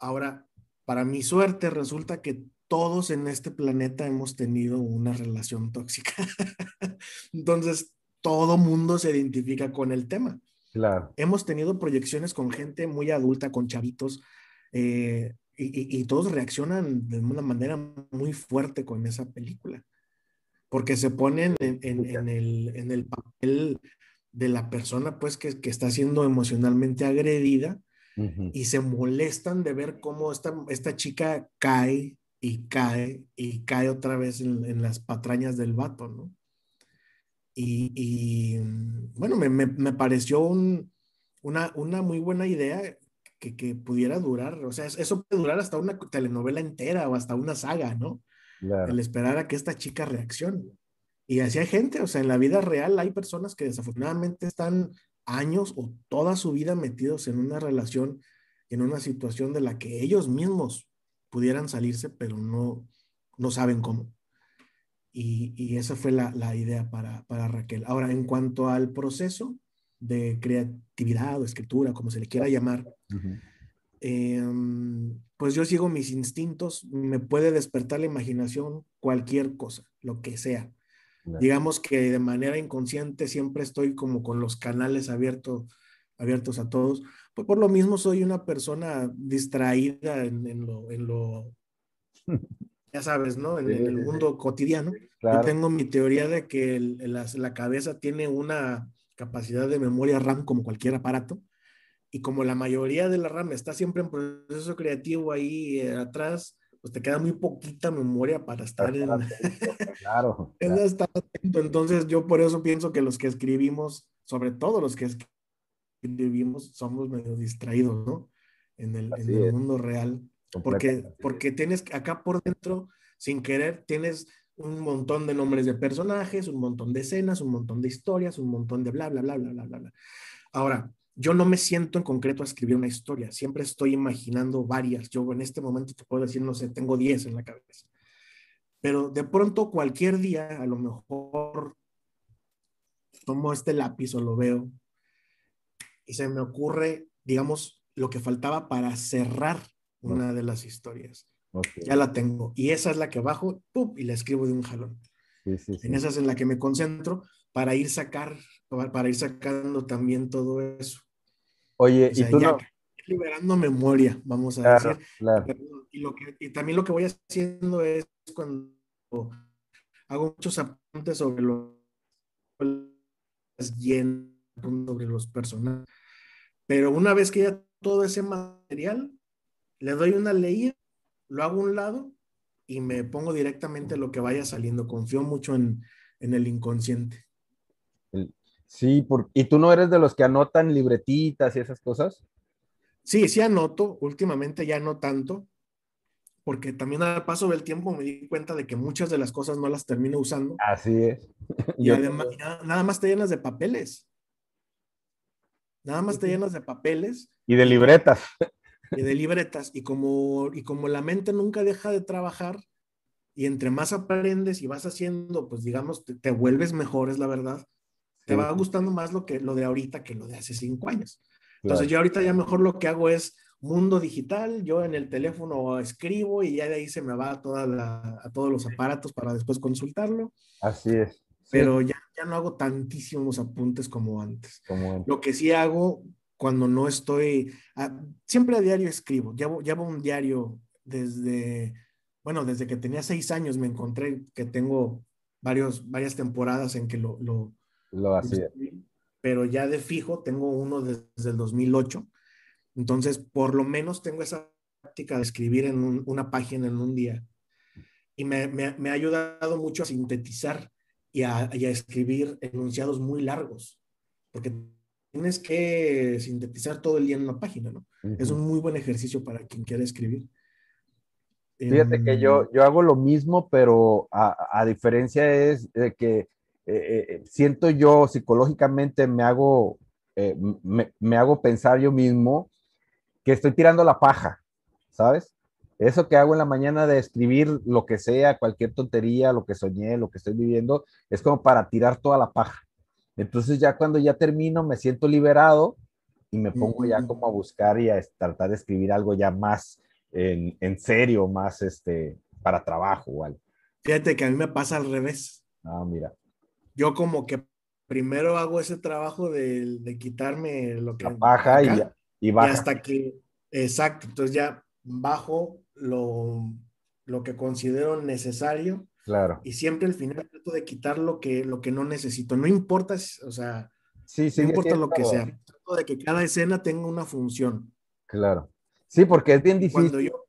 Ahora, para mi suerte, resulta que todos en este planeta hemos tenido una relación tóxica. Entonces, todo mundo se identifica con el tema. Claro. Hemos tenido proyecciones con gente muy adulta, con chavitos, eh, y, y, todos reaccionan de una manera muy fuerte con esa película porque se ponen en, el, papel de la persona pues que, está siendo emocionalmente agredida y se molestan de ver cómo esta, esta chica cae y cae y cae otra vez en, las patrañas del vato, ¿no? Y, bueno, me, pareció una, una muy buena idea que, pudiera durar, o sea, eso puede durar hasta una telenovela entera o hasta una saga, ¿no? El esperar a que esta chica reaccione. Y así hay gente, o sea, en la vida real hay personas que desafortunadamente están años o toda su vida metidos en una relación, en una situación de la que ellos mismos pudieran salirse, pero no, no saben cómo. Y, esa fue la, idea para, Raquel. Ahora, en cuanto al proceso de creatividad o escritura, como se le quiera llamar, Em, pues yo sigo mis instintos, me puede despertar la imaginación cualquier cosa, lo que sea. Digamos que de manera inconsciente siempre estoy como con los canales abiertos, abiertos a todos. Pues por lo mismo soy una persona distraída en, lo, ya sabes, ¿no? En, el mundo cotidiano. Tengo mi teoría de que la cabeza tiene una capacidad de memoria RAM como cualquier aparato y como la mayoría de la RAM está siempre en proceso creativo ahí eh, atrás, pues te queda muy poquita memoria para estar en... Claro. Entonces yo por eso pienso que los que escribimos, sobre todo los que escribimos, somos medio distraídos, ¿no? En el, en el mundo real. Porque, porque tienes acá por dentro, sin querer, tienes un montón de nombres de personajes, un montón de escenas, un montón de historias, un montón de bla, bla, bla, bla, bla, bla. bla. Ahora, yo no me siento en concreto a escribir una historia, siempre estoy imaginando varias. Yo en este momento te puedo decir, no sé, tengo 10 en la cabeza. Pero de pronto cualquier día, a lo mejor tomo este lápiz o lo veo y se me ocurre, digamos, lo que faltaba para cerrar una de las historias. Ya la tengo. Y esa es la que bajo y la escribo de un jalón. En esa es en la que me concentro para ir sacar, para ir sacando también todo eso. Oye, y tú no... Liberando memoria, vamos a decir. Y, lo que, y también lo que voy haciendo es cuando hago muchos apuntes sobre los sobre los personajes. Pero una vez que ya todo ese material, le doy una leída, lo hago a un lado y me pongo directamente lo que vaya saliendo. Confío mucho en, en el inconsciente. Sí, ¿y tú no eres de los que anotan libretitas y esas cosas? Sí, sí anoto, últimamente ya no tanto, porque también al paso del tiempo me di cuenta de que muchas de las cosas no las termino usando. Así es. Y además, nada más te llenas de papeles. Nada más te llenas de papeles. Y de libretas. Y de libretas. Y como, y como la mente nunca deja de trabajar, y entre más aprendes y vas haciendo, pues digamos, te, te vuelves mejor, es la verdad te va gustando más lo, que, lo de ahorita que lo de hace cinco años. Entonces yo ahorita ya mejor lo que hago es mundo digital, yo en el teléfono escribo y ya de ahí se me va a, toda la, a todos los aparatos para después consultarlo. Así es. Pero ya, ya no hago tantísimos apuntes como antes. Lo que sí hago cuando no estoy, ah, siempre a diario escribo, llevo, llevo un diario desde, bueno, desde que tenía seis años me encontré que tengo varios, varias temporadas en que lo, lo, lo hacía. Pero ya de fijo tengo uno desde el 2008. Entonces, por lo menos tengo esa práctica de escribir en una página en un día. Y me, me, ha ayudado mucho a sintetizar y a, escribir enunciados muy largos, porque tienes que sintetizar todo el día en una página, ¿no? Es un muy buen ejercicio para quien quiera escribir. Fíjate que yo, em, yo hago lo mismo, pero a, diferencia es de que eh, eh, siento yo psicológicamente me hago, eh, me, me, hago pensar yo mismo que estoy tirando la paja, ¿sabes? Eso que hago en la mañana de escribir lo que sea, cualquier tontería, lo que soñé, lo que estoy viviendo, es como para tirar toda la paja. Entonces ya cuando ya termino me siento liberado y me pongo ya como a buscar y a tratar de escribir algo ya más en, en serio, más este, para trabajo o algo. Fíjate que a mí me pasa al revés. Ah, mira. Yo como que primero hago ese trabajo de, de quitarme lo que... La paja y, y, baja. y hasta que, exacto, entonces ya bajo lo, lo que considero necesario. Claro. Y siempre al final trato de quitar lo que, lo que no necesito. No importa, o sea, sí, no importa lo que sea. Trato de que cada escena tenga una función. Claro. Sí, porque es bien difícil. Cuando yo,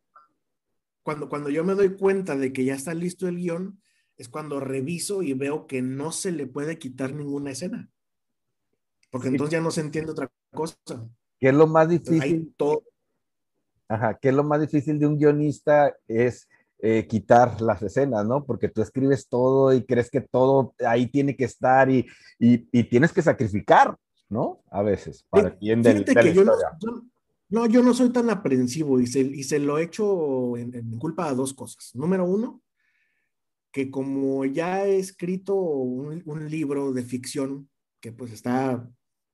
cuando, cuando yo me doy cuenta de que ya está listo el guion, es cuando reviso y veo que no se le puede quitar ninguna escena. Porque entonces ya no se entiende otra cosa. ¿Qué es lo más difícil? todo, Ajá, que es lo más difícil de un guionista es eh, quitar las escenas, ¿no? Porque tú escribes todo y crees que todo ahí tiene que estar y, y, tienes que sacrificar, ¿no? A veces, para quien de, que yo no, yo no soy tan aprensivo y se, y se lo he hecho en, culpa de dos cosas. Número uno, que como ya he escrito un, un libro de ficción que pues está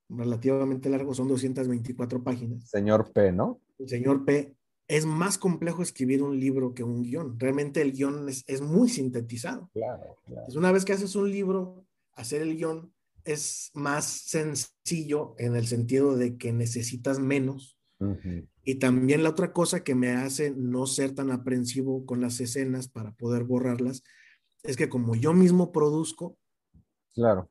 relativamente largo, son 224 páginas. Señor P, ¿no? El señor P, es más complejo escribir un libro que un guion. Realmente el guion es, es muy sintetizado. Claro, claro. una vez que haces un libro, hacer el guion es más sencillo en el sentido de que necesitas menos. Y también la otra cosa que me hace no ser tan aprensivo con las escenas para poder borrarlas es que como yo mismo produzco, claro.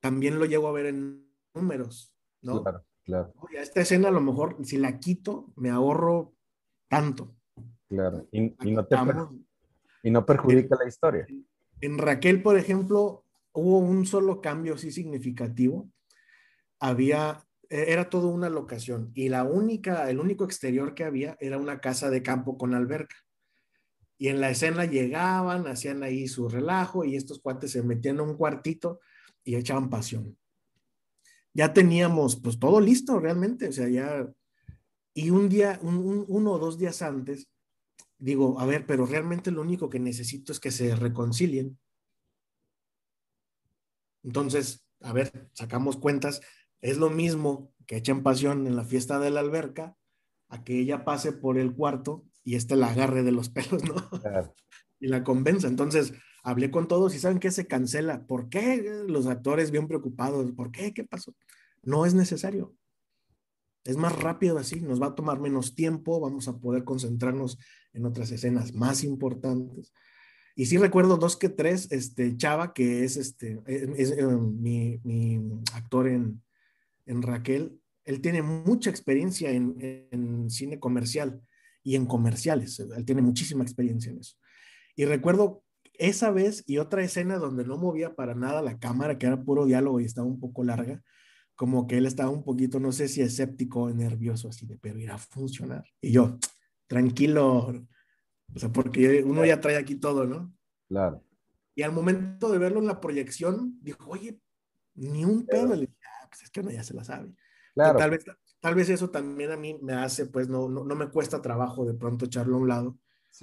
también lo llego a ver en números, ¿no? Claro, claro. esta escena a lo mejor, si la quito, me ahorro tanto. Claro, y, no, te y no perjudica la historia. En Raquel, por ejemplo, hubo un solo cambio así significativo. Había, e, era todo una locación y la única, el único exterior que había era una casa de campo con alberca. Y en la escena llegaban, hacían ahí su relajo y estos cuates se metían en un cuartito y echaban pasión ya teníamos pues todo listo realmente, o sea, ya, y un día, uno o dos días antes, digo, a ver, pero realmente lo único que necesito es que se reconcilien. Entonces, a ver, sacamos cuentas, es lo mismo que echen pasión en la fiesta de la alberca, a que ella pase por el cuarto y este la agarre de los pelos, ¿no? Y la convenza. Entonces, hablé con todos y saben que se cancela. ¿Por qué? Los actores bien preocupados. ¿Por qué? ¿Qué pasó? No es necesario. Es más rápido así, nos va a tomar menos tiempo, vamos a poder concentrarnos en otras escenas más importantes. Y sí recuerdo dos que tres, este Chava, que es, este, es, eh, mi, actor en, en, Raquel, él tiene mucha experiencia en, en cine comercial y en comerciales, él tiene muchísima experiencia en eso. Y recuerdo esa vez y otra escena donde no movía para nada la cámara, que era puro diálogo y estaba un poco larga, como que él estaba un poquito, no sé si escéptico o nervioso, así de, pero irá a funcionar. Y yo, tranquilo, o sea, porque uno ya trae aquí todo, ¿no? Claro. Y al momento de verlo en la proyección, dijo, oye, ni un pedo. Le dije, ah, pues es que uno ya se la sabe. Claro. Tal vez, tal vez eso también a mí me hace, pues no, no, no me cuesta trabajo de pronto echarlo a un lado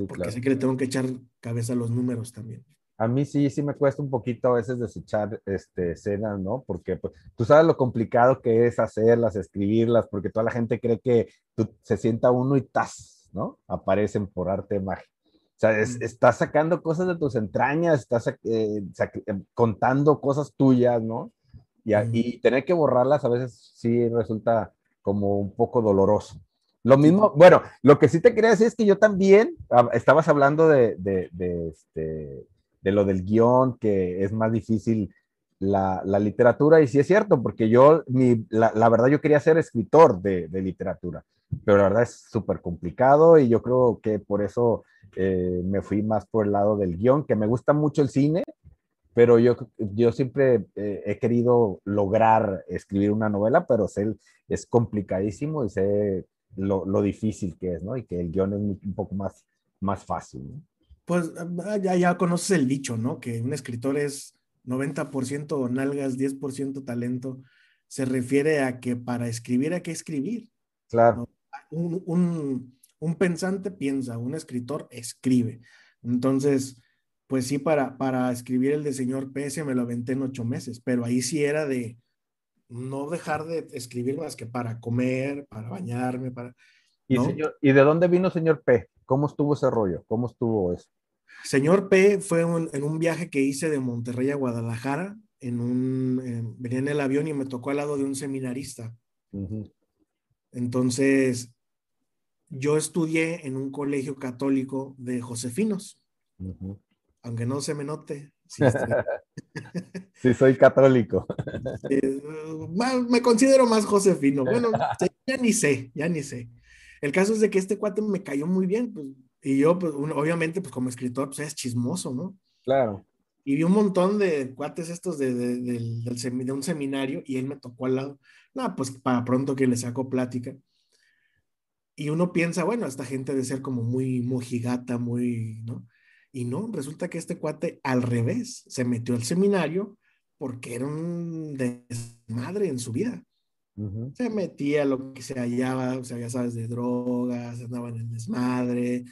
porque sé que le tengo que echar cabeza a los números también. A mí sí, sí me cuesta un poquito a veces desechar este, escenas, ¿no? Porque pues, tú sabes lo complicado que es hacerlas, escribirlas, porque toda la gente cree que tú, se sienta uno y tas, ¿no? Aparecen por arte de magia. O sea, estás sacando cosas de tus entrañas, estás eh, eh, contando cosas tuyas, ¿no? Y, y tener que borrarlas a veces sí resulta como un poco doloroso. Lo mismo, bueno, lo que sí te quería decir es que yo también, estabas hablando de, de, de, este, de lo del guion, que es más difícil la, la literatura, y sí es cierto, porque yo, mi, la, la, verdad, yo quería ser escritor de, de literatura, pero la verdad es súper complicado y yo creo que por eso eh, me fui más por el lado del guion, que me gusta mucho el cine, pero yo, yo siempre eh, he querido lograr escribir una novela, pero sé, es complicadísimo y sé lo, lo, difícil que es, ¿no? Y que el guion es un poco más, más fácil, ¿no? Pues ah, ya, ya conoces el dicho, ¿no? Que un escritor es 90% nalgas, 10% talento. Se refiere a que para escribir hay que escribir. Claro. Un, un, un pensante piensa, un escritor escribe. Entonces, pues sí, para, para escribir el de señor PS me lo aventé en ocho meses, pero ahí sí era de no dejar de escribir más que para comer, para bañarme, para... ¿Y, señor, ¿Y de dónde vino señor P? ¿Cómo estuvo ese rollo? ¿Cómo estuvo eso? Señor P fue en un viaje que hice de Monterrey a Guadalajara, en un, venía en el avión y me tocó al lado de un seminarista. Entonces, yo estudié en un colegio católico de Josefinos, aunque no se me note. Sí, soy católico. Eh, me considero más Josefino. Bueno, ya ni sé, ya ni sé. El caso es de que este cuate me cayó muy bien, pues, y yo, pues, obviamente, pues como escritor, pues es chismoso, ¿no? Claro. Y vi un montón de cuates estos de, de, de un seminario y él me tocó al lado. No, pues para pronto que le saco plática y uno piensa, bueno, esta gente debe ser como muy mojigata, muy, ¿no? Y no, resulta que este cuate al revés, se metió al seminario porque era un desmadre en su vida. Se metía lo que se hallaba, o sea, ya sabes, de drogas, andaba en el desmadre,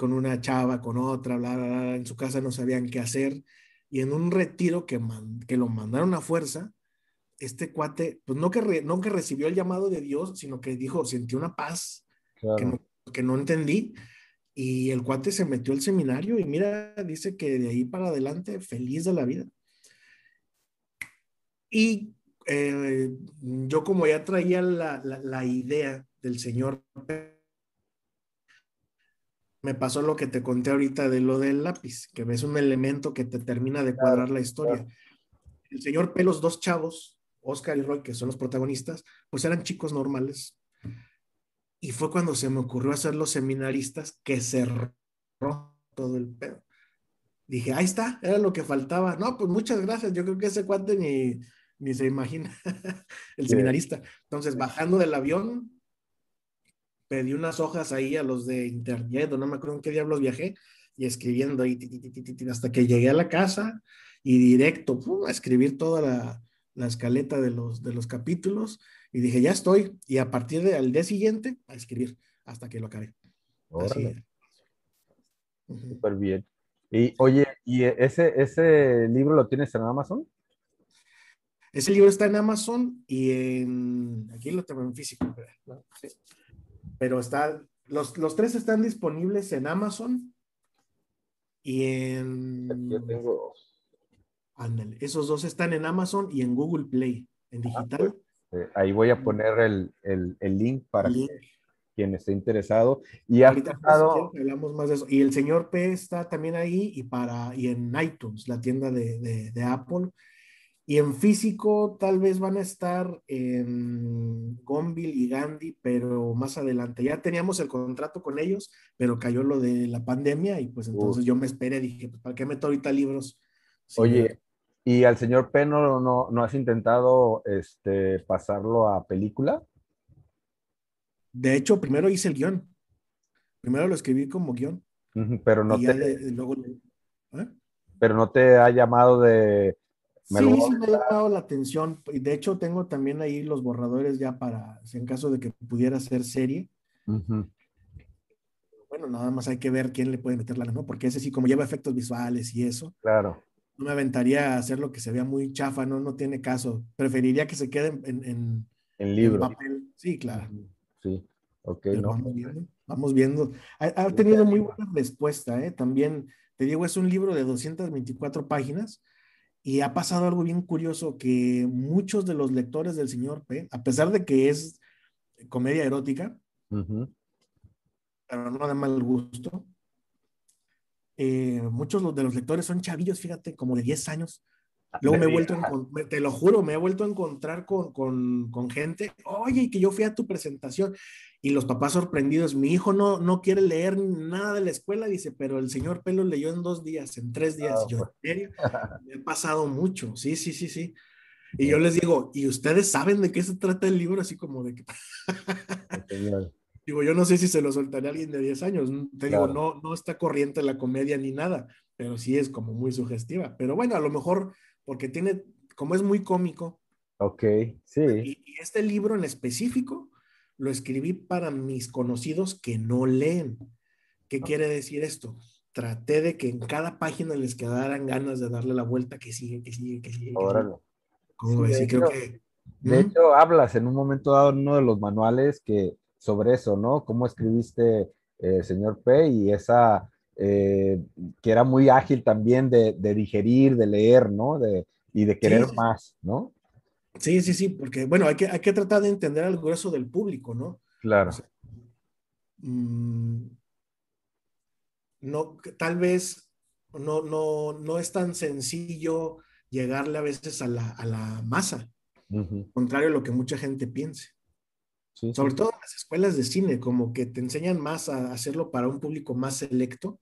con una chava, con otra, bla, bla, bla, en su casa no sabían qué hacer. Y en un retiro que, que lo mandaron a fuerza, este cuate, pues no que, no que recibió el llamado de Dios, sino que dijo, sintió una paz que, no, entendí. Y el cuate se metió al seminario y mira, dice que de ahí para adelante, feliz de la vida. Y eh, yo como ya traía la, la, idea del Señor, me pasó lo que te conté ahorita de lo del lápiz, que ves un elemento que te termina de cuadrar la historia. El señor P, los dos chavos, Oscar y Roy, que son los protagonistas, pues eran chicos normales, y fue cuando se me ocurrió hacer los seminaristas que cerró todo el pedo. Dije, ahí está, era lo que faltaba. No, pues muchas gracias. Yo creo que ese cuate ni, ni se imagina, el seminarista. Entonces, bajando del avión, pedí unas hojas ahí a los de internet, no me acuerdo en qué diablos viajé, y escribiendo ahí, hasta que llegué a la casa y directo a escribir toda la, la escaleta de los, de los capítulos y dije, ya estoy. Y a partir del día siguiente, a escribir hasta que lo acabé. Súper bien. Y oye, ¿y ese, ese libro lo tienes en Amazon? Ese libro está en Amazon y en. Aquí lo tengo en físico. Pero está. Los, los tres están disponibles en Amazon y en. Yo tengo Ándale, esos dos están en Amazon y en Google Play, en ah, digital. Pues, eh, ahí voy a poner el, el, el link para quien esté interesado. Y Ahorita hablamos más de eso. Y el señor P está también ahí y, para, y en iTunes, la tienda de, de, de Apple. Y en físico tal vez van a estar en Gonville y Gandhi, pero más adelante. Ya teníamos el contrato con ellos, pero cayó lo de la pandemia y pues entonces yo me esperé, dije, pues, ¿para qué meto ahorita libros? Oye, ¿Y al señor P no, no, has intentado este, pasarlo a película? De hecho, primero hice el guion. Primero lo escribí como guion. pero no te... ¿eh? Pero no te ha llamado de... sí, sí me ha llamado la atención. Y de hecho tengo también ahí los borradores ya para, en caso de que pudiera ser serie. Bueno, nada más hay que ver quién le puede meter la ¿no? Porque ese sí, como lleva efectos visuales y eso. Claro no me aventaría a hacer lo que se vea muy chafa, no, no tiene caso. Preferiría que se quede en, en, en libro. papel. Sí, claro. Sí, ok. vamos viendo. Vamos viendo. Ha, tenido muy buena respuesta, ¿eh? También, te digo, es un libro de 224 páginas y ha pasado algo bien curioso que muchos de los lectores del señor P, a pesar de que es comedia erótica, pero no de mal gusto, eh, muchos de los lectores son chavillos, fíjate, como de 10 años. Luego me he vuelto a te lo juro, me he vuelto a encontrar con, con, con gente, oye, que yo fui a tu presentación y los papás sorprendidos, mi hijo no, no quiere leer nada de la escuela, dice, pero el señor Pelo leyó en dos días, en tres días. Ah, yo, ¿en Me ha pasado mucho, sí, sí, sí, sí. Y yo les digo, ¿y ustedes saben de qué se trata el libro? Así como de que... digo, yo no sé si se lo soltaré a alguien de 10 años. Te digo, no, no está corriente la comedia ni nada, pero sí es como muy sugestiva. Pero bueno, a lo mejor porque tiene, como es muy cómico. Ok, sí. Y, y este libro en específico lo escribí para mis conocidos que no leen. ¿Qué quiere decir esto? Traté de que en cada página les quedaran ganas de darle la vuelta que sigue, que sigue, que sigue. Órale. ¿Cómo de, hecho, que, de hecho, hablas en un momento dado en uno de los manuales que sobre eso, ¿no? Cómo escribiste eh, señor P y esa eh, que era muy ágil también de, de, digerir, de leer, ¿no? De, y de querer más, ¿no? Sí, sí, sí, porque bueno, hay que, hay que tratar de entender al grueso del público, ¿no? Claro. Mm, no, tal vez no, no, no es tan sencillo llegarle a veces a la, masa, contrario a lo que mucha gente piense. Sobre todo en las escuelas de cine, como que te enseñan más a hacerlo para un público más selecto,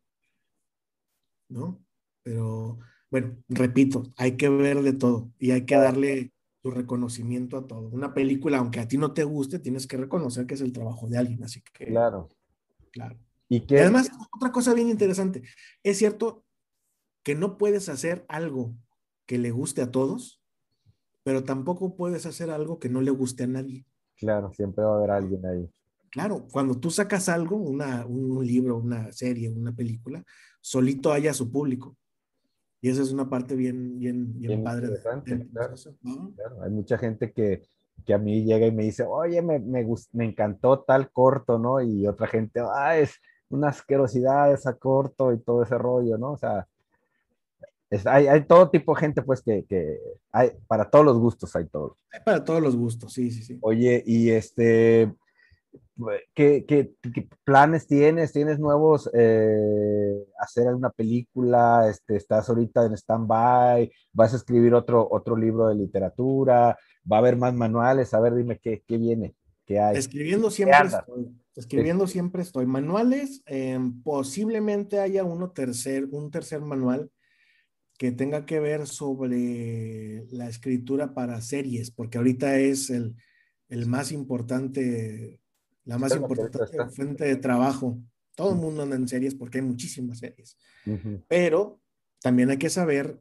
¿no? Pero bueno, repito, hay que ver de todo y hay que darle tu reconocimiento a todo. Una película, aunque a ti no te guste, tienes que reconocer que es el trabajo de alguien, así que... Claro. Claro. Y, que... además, otra cosa bien interesante, es cierto que no puedes hacer algo que le guste a todos, pero tampoco puedes hacer algo que no le guste a nadie. Claro, siempre va a haber alguien ahí. Claro, cuando tú sacas algo, una, un libro, una serie, una película, solito haya su público. Y esa es una parte bien, bien, bien, padre. claro, Hay mucha gente que, que, a mí llega y me dice, oye, me, me, me encantó tal corto, ¿no? Y otra gente, ah, es una asquerosidad esa corto y todo ese rollo, ¿no? O sea, hay, hay, todo tipo de gente, pues, que, que, hay, para todos los gustos hay todo. Hay para todos los gustos, sí, sí, sí. Oye, y este, ¿Qué, qué, planes tienes? ¿Tienes nuevos eh, hacer alguna película? Este, ¿Estás ahorita en stand-by? ¿Vas a escribir otro, otro libro de literatura? ¿Va a haber más manuales? A ver, dime qué, qué viene, qué hay. Escribiendo siempre estoy. Escribiendo siempre estoy. Manuales, em, posiblemente haya uno tercer, un tercer manual que tenga que ver sobre la escritura para series, porque ahorita es el, el más importante la más importante fuente de trabajo. Todo el mundo anda en series porque hay muchísimas series. Pero también hay que saber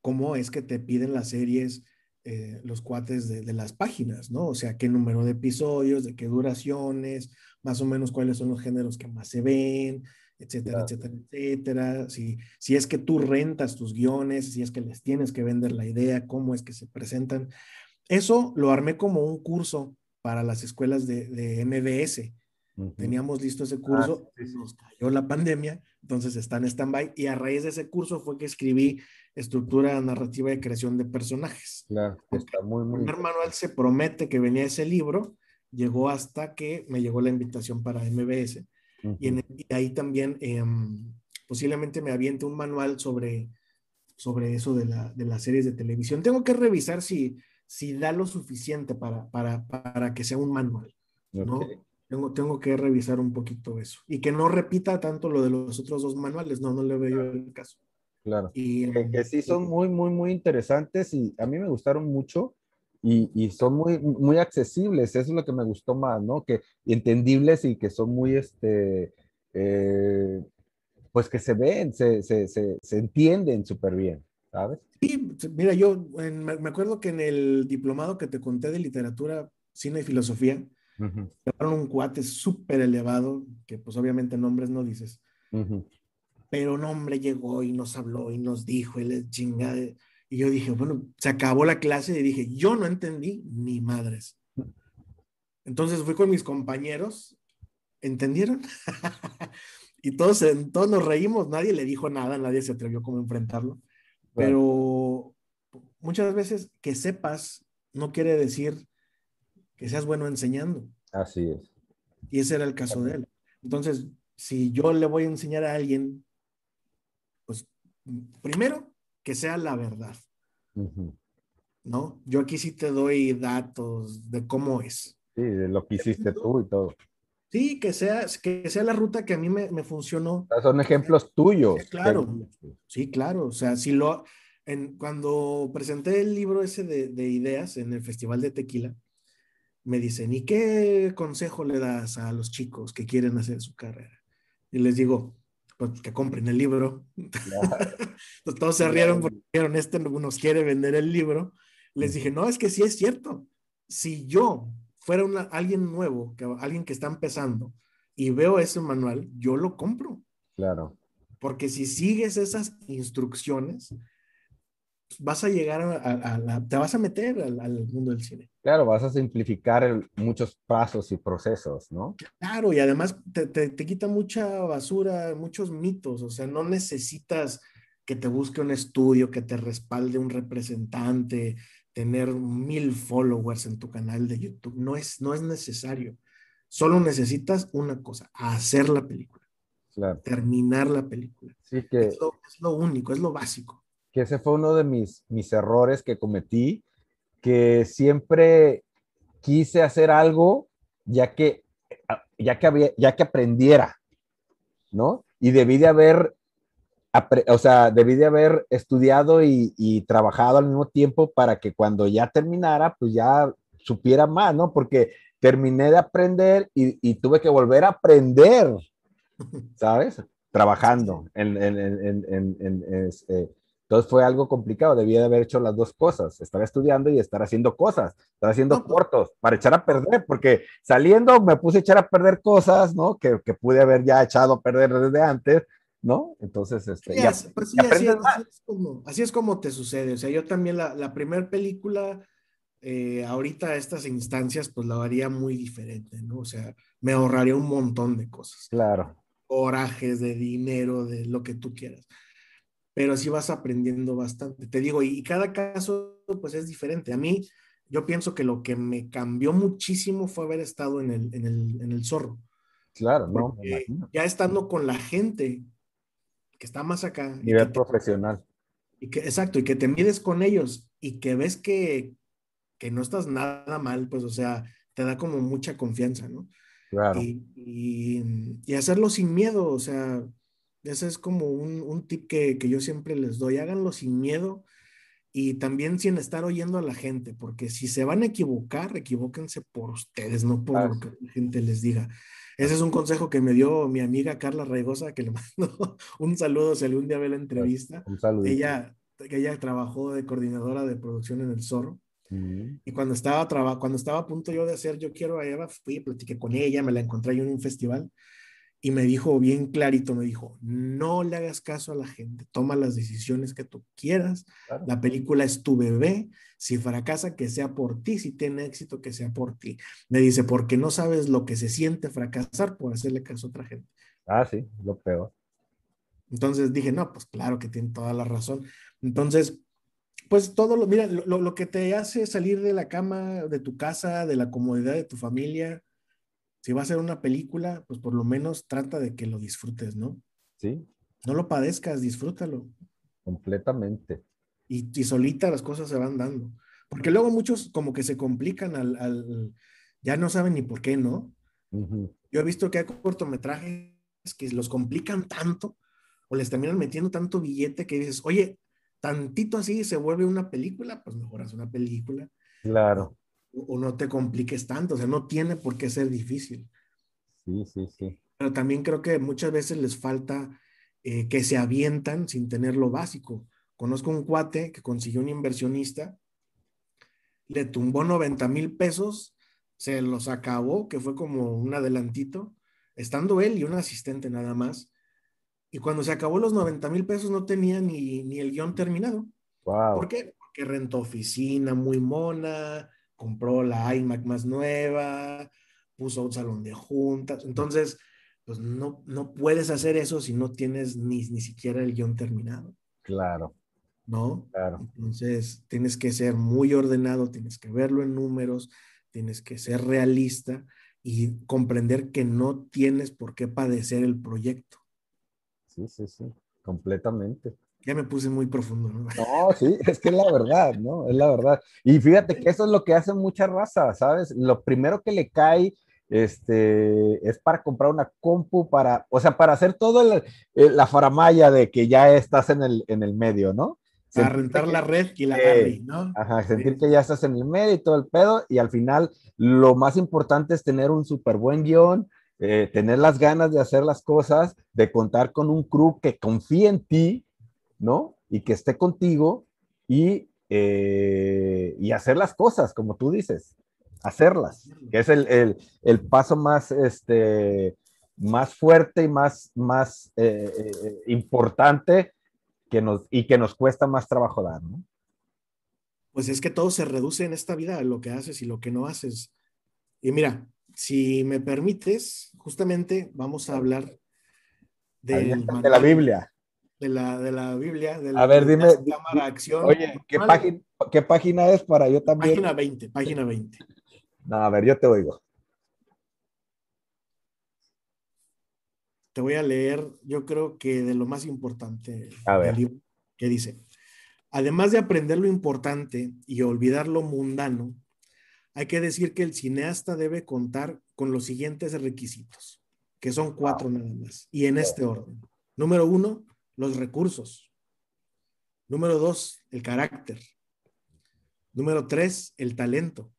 cómo es que te piden las series eh, los cuates de, las páginas, ¿no? O sea, qué número de episodios, de qué duraciones, más o menos cuáles son los géneros que más se ven, etcétera, etcétera, etcétera. Si, si es que tú rentas tus guiones, si es que les tienes que vender la idea, cómo es que se presentan. Eso lo armé como un curso para las escuelas de, de MBS. Teníamos listo ese curso, ah, nos cayó la pandemia, entonces está en stand-by y a raíz de ese curso fue que escribí estructura narrativa de creación de personajes. Claro, está muy, muy... El primer manual se promete que venía ese libro, llegó hasta que me llegó la invitación para MBS y, ahí también em, posiblemente me aviente un manual sobre, sobre eso de, la, de las series de televisión. Tengo que revisar si si da lo suficiente para, para, para que sea un manual, ¿no? Tengo, tengo que revisar un poquito eso. Y que no repita tanto lo de los otros dos manuales, no, no le veo el caso. Claro. Y, que, sí son muy, muy, muy interesantes y a mí me gustaron mucho y, y, son muy, muy accesibles. Eso es lo que me gustó más, ¿no? Que entendibles y que son muy, este, eh, pues que se ven, se, se, se, se entienden súper bien. ¿Sabes? Sí, mira, yo me acuerdo que en el diplomado que te conté de literatura, cine y filosofía, uh un cuate súper elevado, que pues obviamente nombres no dices, pero un hombre llegó y nos habló y nos dijo, él es chingada. Y yo dije, bueno, se acabó la clase y dije, yo no entendí ni madres. Entonces fui con mis compañeros, ¿entendieron? y todos, todos nos reímos, nadie le dijo nada, nadie se atrevió como a enfrentarlo. Pero muchas veces que sepas no quiere decir que seas bueno enseñando. Así es. Y ese era el caso de él. Entonces, si yo le voy a enseñar a alguien, pues primero que sea la verdad. ¿no? Yo aquí sí te doy datos de cómo es. Sí, de lo que hiciste tú y todo. Sí, que sea, que sea la ruta que a mí me, me funcionó. Son ejemplos tuyos. claro, sí, claro. O sea, si lo, en, cuando presenté el libro ese de, de, ideas en el Festival de Tequila, me dicen, ¿y qué consejo le das a los chicos que quieren hacer su carrera? Y les digo, pues que compren el libro. Todos se rieron porque dijeron, este nos quiere vender el libro. Les dije, no, es que sí es cierto. Si yo fuera una, alguien nuevo, que, alguien que está empezando, y veo ese manual, yo lo compro. Claro. Porque si sigues esas instrucciones, vas a llegar a, te vas a meter al, mundo del cine. Claro, vas a simplificar muchos pasos y procesos, ¿no? Claro, y además te, te, te, quita mucha basura, muchos mitos, o sea, no necesitas que te busque un estudio, que te respalde un representante, tener mil followers en tu canal de YouTube. No es, no es necesario. Solo necesitas una cosa, hacer la película. Terminar la película. Sí que, es, lo, único, es lo básico. Que ese fue uno de mis, mis errores que cometí, que siempre quise hacer algo ya que, ya que, había, ya que aprendiera, ¿no? Y debí de haber o sea, debí de haber estudiado y, trabajado al mismo tiempo para que cuando ya terminara, pues ya supiera más, ¿no? Porque terminé de aprender y, tuve que volver a aprender, ¿sabes? Trabajando. En, este, entonces fue algo complicado, debía de haber hecho las dos cosas, estar estudiando y estar haciendo cosas, estar haciendo pues cortos para echar a perder, porque saliendo me puse a echar a perder cosas, ¿no? Que, que pude haber ya echado a perder desde antes, ¿no? Entonces, este, pues así, es, como, te sucede. O sea, yo también la, la primera película, eh, ahorita a estas instancias, pues la haría muy diferente, ¿no? O sea, me ahorraría un montón de cosas. Claro. Corajes de dinero, de lo que tú quieras. Pero así vas aprendiendo bastante. Te digo, y, cada caso, pues es diferente. A mí, yo pienso que lo que me cambió muchísimo fue haber estado en el, en el, en el zorro. Claro, no. Ya estando con la gente que está más acá. Nivel profesional. y que, exacto, y que te mides con ellos y que ves que, que, no estás nada mal, pues, o sea, te da como mucha confianza, ¿no? Claro. Y, y, hacerlo sin miedo, o sea, ese es como un, un tip que, que, yo siempre les doy, háganlo sin miedo y también sin estar oyendo a la gente, porque si se van a equivocar, equivóquense por ustedes, no por lo que la gente les diga. Ese es un consejo que me dio mi amiga Carla Raigosa, que le mando un saludo si algún día ve la entrevista. Un saludo. Ella, ella trabajó de coordinadora de producción en El Zorro. Y cuando estaba, cuando estaba a punto yo de hacer Yo Quiero a Eva, fui, platiqué con ella, me la encontré yo en un festival y me dijo bien clarito, me dijo, no le hagas caso a la gente, toma las decisiones que tú quieras, la película es tu bebé, si fracasa, que sea por ti, si tiene éxito, que sea por ti. Me dice, porque no sabes lo que se siente fracasar por hacerle caso a otra gente. Ah, sí, lo peor. Entonces dije, no, pues claro que tiene toda la razón. Entonces, pues todo lo, mira, lo, lo que te hace salir de la cama, de tu casa, de la comodidad de tu familia, si va a ser una película, pues por lo menos trata de que lo disfrutes, ¿no? Sí. No lo padezcas, disfrútalo. Completamente. Y, y solita las cosas se van dando. Porque luego muchos como que se complican al, ya no saben ni por qué, ¿no? Yo he visto que hay cortometrajes que los complican tanto o les terminan metiendo tanto billete que dices, oye, tantito así se vuelve una película, pues mejor haz una película. Claro o no te compliques tanto, o sea, no tiene por qué ser difícil. Sí, sí, sí. Pero también creo que muchas veces les falta eh, que se avientan sin tener lo básico. Conozco un cuate que consiguió un inversionista, le tumbó 90 mil pesos, se los acabó, que fue como un adelantito, estando él y un asistente nada más. Y cuando se acabó los 90 mil pesos no tenía ni, ni el guion terminado. Wow. ¿Por qué? Porque rentó oficina muy mona, compró la iMac más nueva, puso un salón de juntas. Entonces, pues no, no puedes hacer eso si no tienes ni, ni siquiera el guion terminado. Claro. ¿No? Claro. Entonces, tienes que ser muy ordenado, tienes que verlo en números, tienes que ser realista y comprender que no tienes por qué padecer el proyecto. Sí, sí, sí, completamente. Ya me puse muy profundo, ¿no? No, sí, es que es la verdad, ¿no? Es la verdad. Y fíjate que eso es lo que hace mucha raza, ¿sabes? Lo primero que le cae este, es para comprar una compu, para, o sea, para hacer todo la faramaya de que ya estás en el, en el medio, ¿no? a rentar la red y la eh, ¿no? Ajá, sentir que ya estás en el medio y todo el pedo, y al final lo más importante es tener un súper buen guion, eh, tener las ganas de hacer las cosas, de contar con un crew que confíe en ti, ¿no? Y que esté contigo y, eh, y hacer las cosas, como tú dices hacerlas, que es el, paso más, este, más fuerte y más, más eh, eh, importante que nos, y que nos cuesta más trabajo dar, ¿no? Pues es que todo se reduce en esta vida, lo que haces y lo que no haces. Y mira, si me permites, justamente vamos a hablar de la Biblia. De la, de la Biblia, de la, a ver, dime, acción. Oye, ¿qué página, ¿qué página es para yo también? Página 20, página 20. No, a ver, yo te oigo. Te voy a leer, yo creo que de lo más importante a ver. que dice, además de aprender lo importante y olvidar lo mundano, hay que decir que el cineasta debe contar con los siguientes requisitos, que son cuatro nada más, y en este orden. Número uno, los recursos. Número dos, el carácter. Número tres, el talento.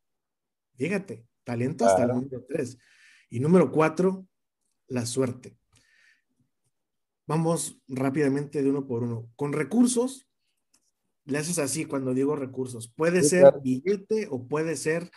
Fíjate, talento hasta el número tres. Y número cuatro, la suerte. Vamos rápidamente de uno por uno. Con recursos, le haces así cuando digo recursos. Puede ser billete o puede ser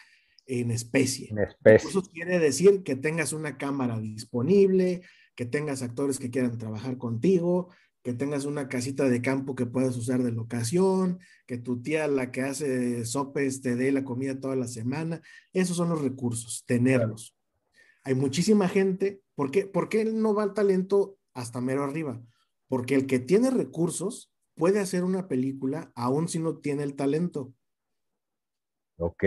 en especie. En especie. Recursos quiere decir que tengas una cámara disponible, que tengas actores que quieran trabajar contigo, que tengas una casita de campo que puedas usar de locación, que tu tía, la que hace sopes, te dé la comida toda la semana. Esos son los recursos, tenerlos. Hay muchísima gente. ¿Por qué, ¿Por qué no va el talento hasta mero arriba? Porque el que tiene recursos puede hacer una película aún si no tiene el talento. Ok.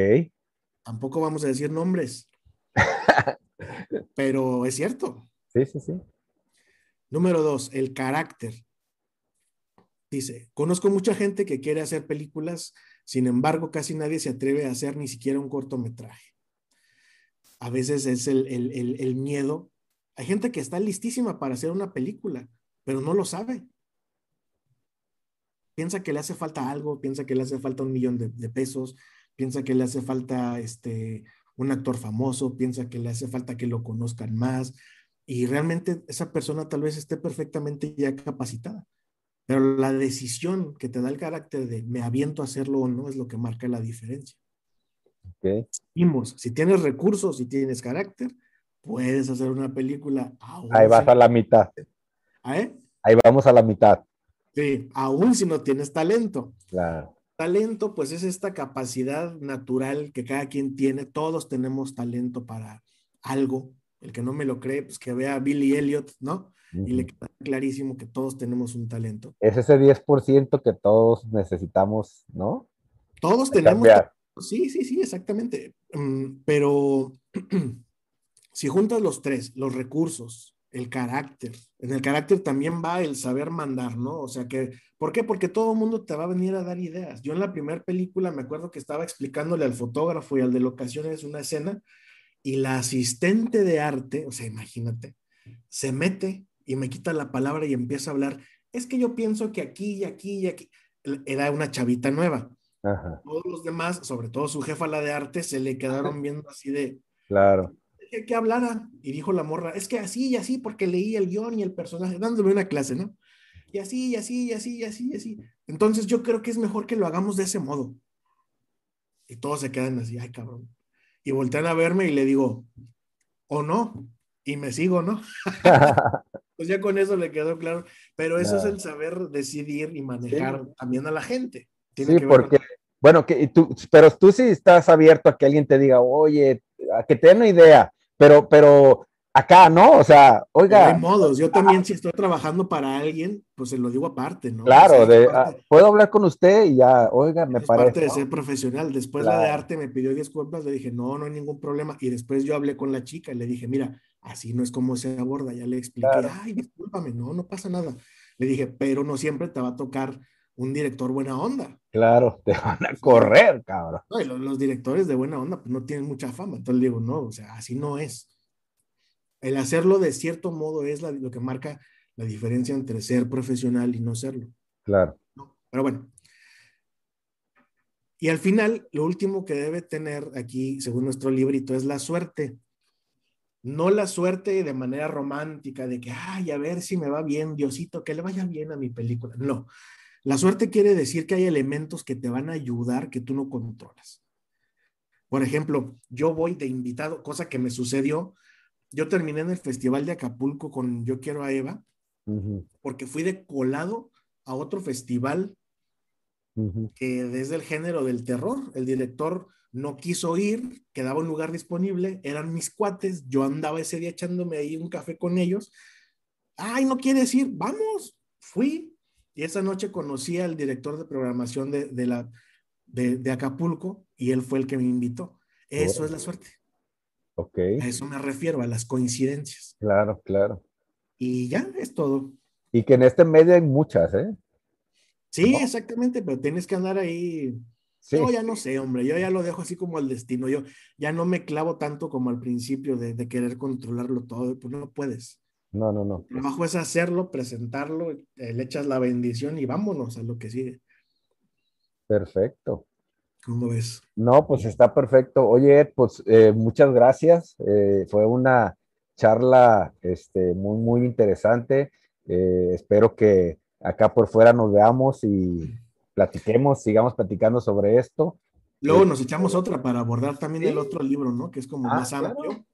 Tampoco vamos a decir nombres. pero es cierto. Sí, sí, sí. Número dos, el carácter. Dice, conozco mucha gente que quiere hacer películas, sin embargo, casi nadie se atreve a hacer ni siquiera un cortometraje. A veces es el, miedo. Hay gente que está listísima para hacer una película, pero no lo sabe. Piensa que le hace falta algo, piensa que le hace falta un millón de, de pesos, piensa que le hace falta este, un actor famoso, piensa que le hace falta que lo conozcan más, y realmente esa persona tal vez esté perfectamente ya capacitada. Pero la decisión que te da el carácter de me aviento a hacerlo o no es lo que marca la diferencia. Okay. si tienes recursos, si tienes carácter, puedes hacer una película. Ahí vas a la mitad. ¿Eh? Ahí vamos a la mitad. Sí, aún si no tienes talento. Claro. Talento, pues es esta capacidad natural que cada quien tiene. Todos tenemos talento para algo. El que no me lo cree, pues que vea a Billy Elliot, ¿no? Y le queda clarísimo que todos tenemos un talento. Es ese 10% que todos necesitamos, ¿no? Todos tenemos. Sí, sí, sí, exactamente. Mm, pero si juntas los tres, los recursos, el carácter, en el carácter también va el saber mandar, ¿no? O sea que, ¿por qué? Porque todo el mundo te va a venir a dar ideas. Yo en la primera película me acuerdo que estaba explicándole al fotógrafo y al de locaciones una escena y la asistente de arte, o sea, imagínate, se mete y me quita la palabra y empieza a hablar. Es que yo pienso que aquí y aquí y aquí. Era una chavita nueva. Todos los demás, sobre todo su jefa, la de arte, se le quedaron viendo así de. Claro. Que, que hablara. Y dijo la morra, es que así y así, porque leí el guion y el personaje, dándome una clase, ¿no? Y así, y así, y así, y así, y así. Entonces yo creo que es mejor que lo hagamos de ese modo. Y todos se quedan así, ay, cabrón. Y voltean a verme y le digo, o no, y me sigo, ¿no? pues ya con eso le quedó claro. Pero eso es el saber decidir y manejar también a la gente. sí, porque, bueno, que tú, pero tú sí estás abierto a que alguien te diga, oye, a que te den una idea, pero, pero acá, ¿no? O sea, oiga. De modos, yo también si estoy trabajando para alguien, pues se lo digo aparte, ¿no? Claro, de, ah, puedo hablar con usted y ya, oiga, me es parece. parte de ser profesional. Después la de arte me pidió disculpas, le dije, no, no hay ningún problema. Y después yo hablé con la chica y le dije, mira, así no es como se aborda, ya le expliqué, ay, discúlpame, no, no pasa nada. Le dije, pero no siempre te va a tocar un director buena onda. Claro, te van a correr, cabrón. los, directores de buena onda pues, no tienen mucha fama. Entonces digo, no, o sea, así no es. El hacerlo de cierto modo es lo que marca la diferencia entre ser profesional y no serlo. Claro. Pero bueno. Y al final, lo último que debe tener aquí, según nuestro librito, es la suerte. No la suerte de manera romántica, de que, ay, a ver si me va bien, Diosito, que le vaya bien a mi película. No. La suerte quiere decir que hay elementos que te van a ayudar que tú no controlas. Por ejemplo, yo voy de invitado, cosa que me sucedió. Yo terminé en el Festival de Acapulco con Yo Quiero a Eva, porque fui de colado a otro festival que desde el género del terror, el director no quiso ir, quedaba un lugar disponible, eran mis cuates, yo andaba ese día echándome ahí un café con ellos. Ay, no quiere decir, vamos, fui. Y esa noche conocí al director de programación de, la, de, Acapulco y él fue el que me invitó. Eso es la suerte. Ok. A eso me refiero, a las coincidencias. Claro, claro. Y ya, es todo. Y que en este medio hay muchas, ¿eh? Sí, exactamente, pero tienes que andar ahí. Sí. Yo ya no sé, hombre, yo ya lo dejo así como al destino. Yo ya no me clavo tanto como al principio de, querer controlarlo todo, pues no puedes. No, no, no. El trabajo es hacerlo, presentarlo, eh, le echas la bendición y vámonos a lo que sigue. Perfecto. ¿Cómo ves? No, pues está perfecto. Oye, pues eh, muchas gracias. Eh, fue una charla este, muy, muy interesante. Eh, espero que acá por fuera nos veamos y platiquemos, sigamos platicando sobre esto. Luego nos echamos otra para abordar también el otro libro, ¿no? Que es como ah, más amplio.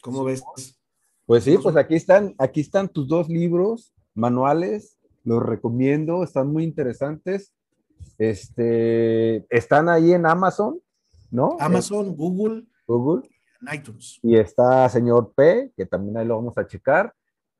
¿Cómo ves? Pues sí, pues aquí están, aquí están tus dos libros, manuales, los recomiendo, están muy interesantes. Este, están ahí en Amazon, ¿no? Amazon, Google. Google. iTunes. Y está señor P, que también ahí lo vamos a checar.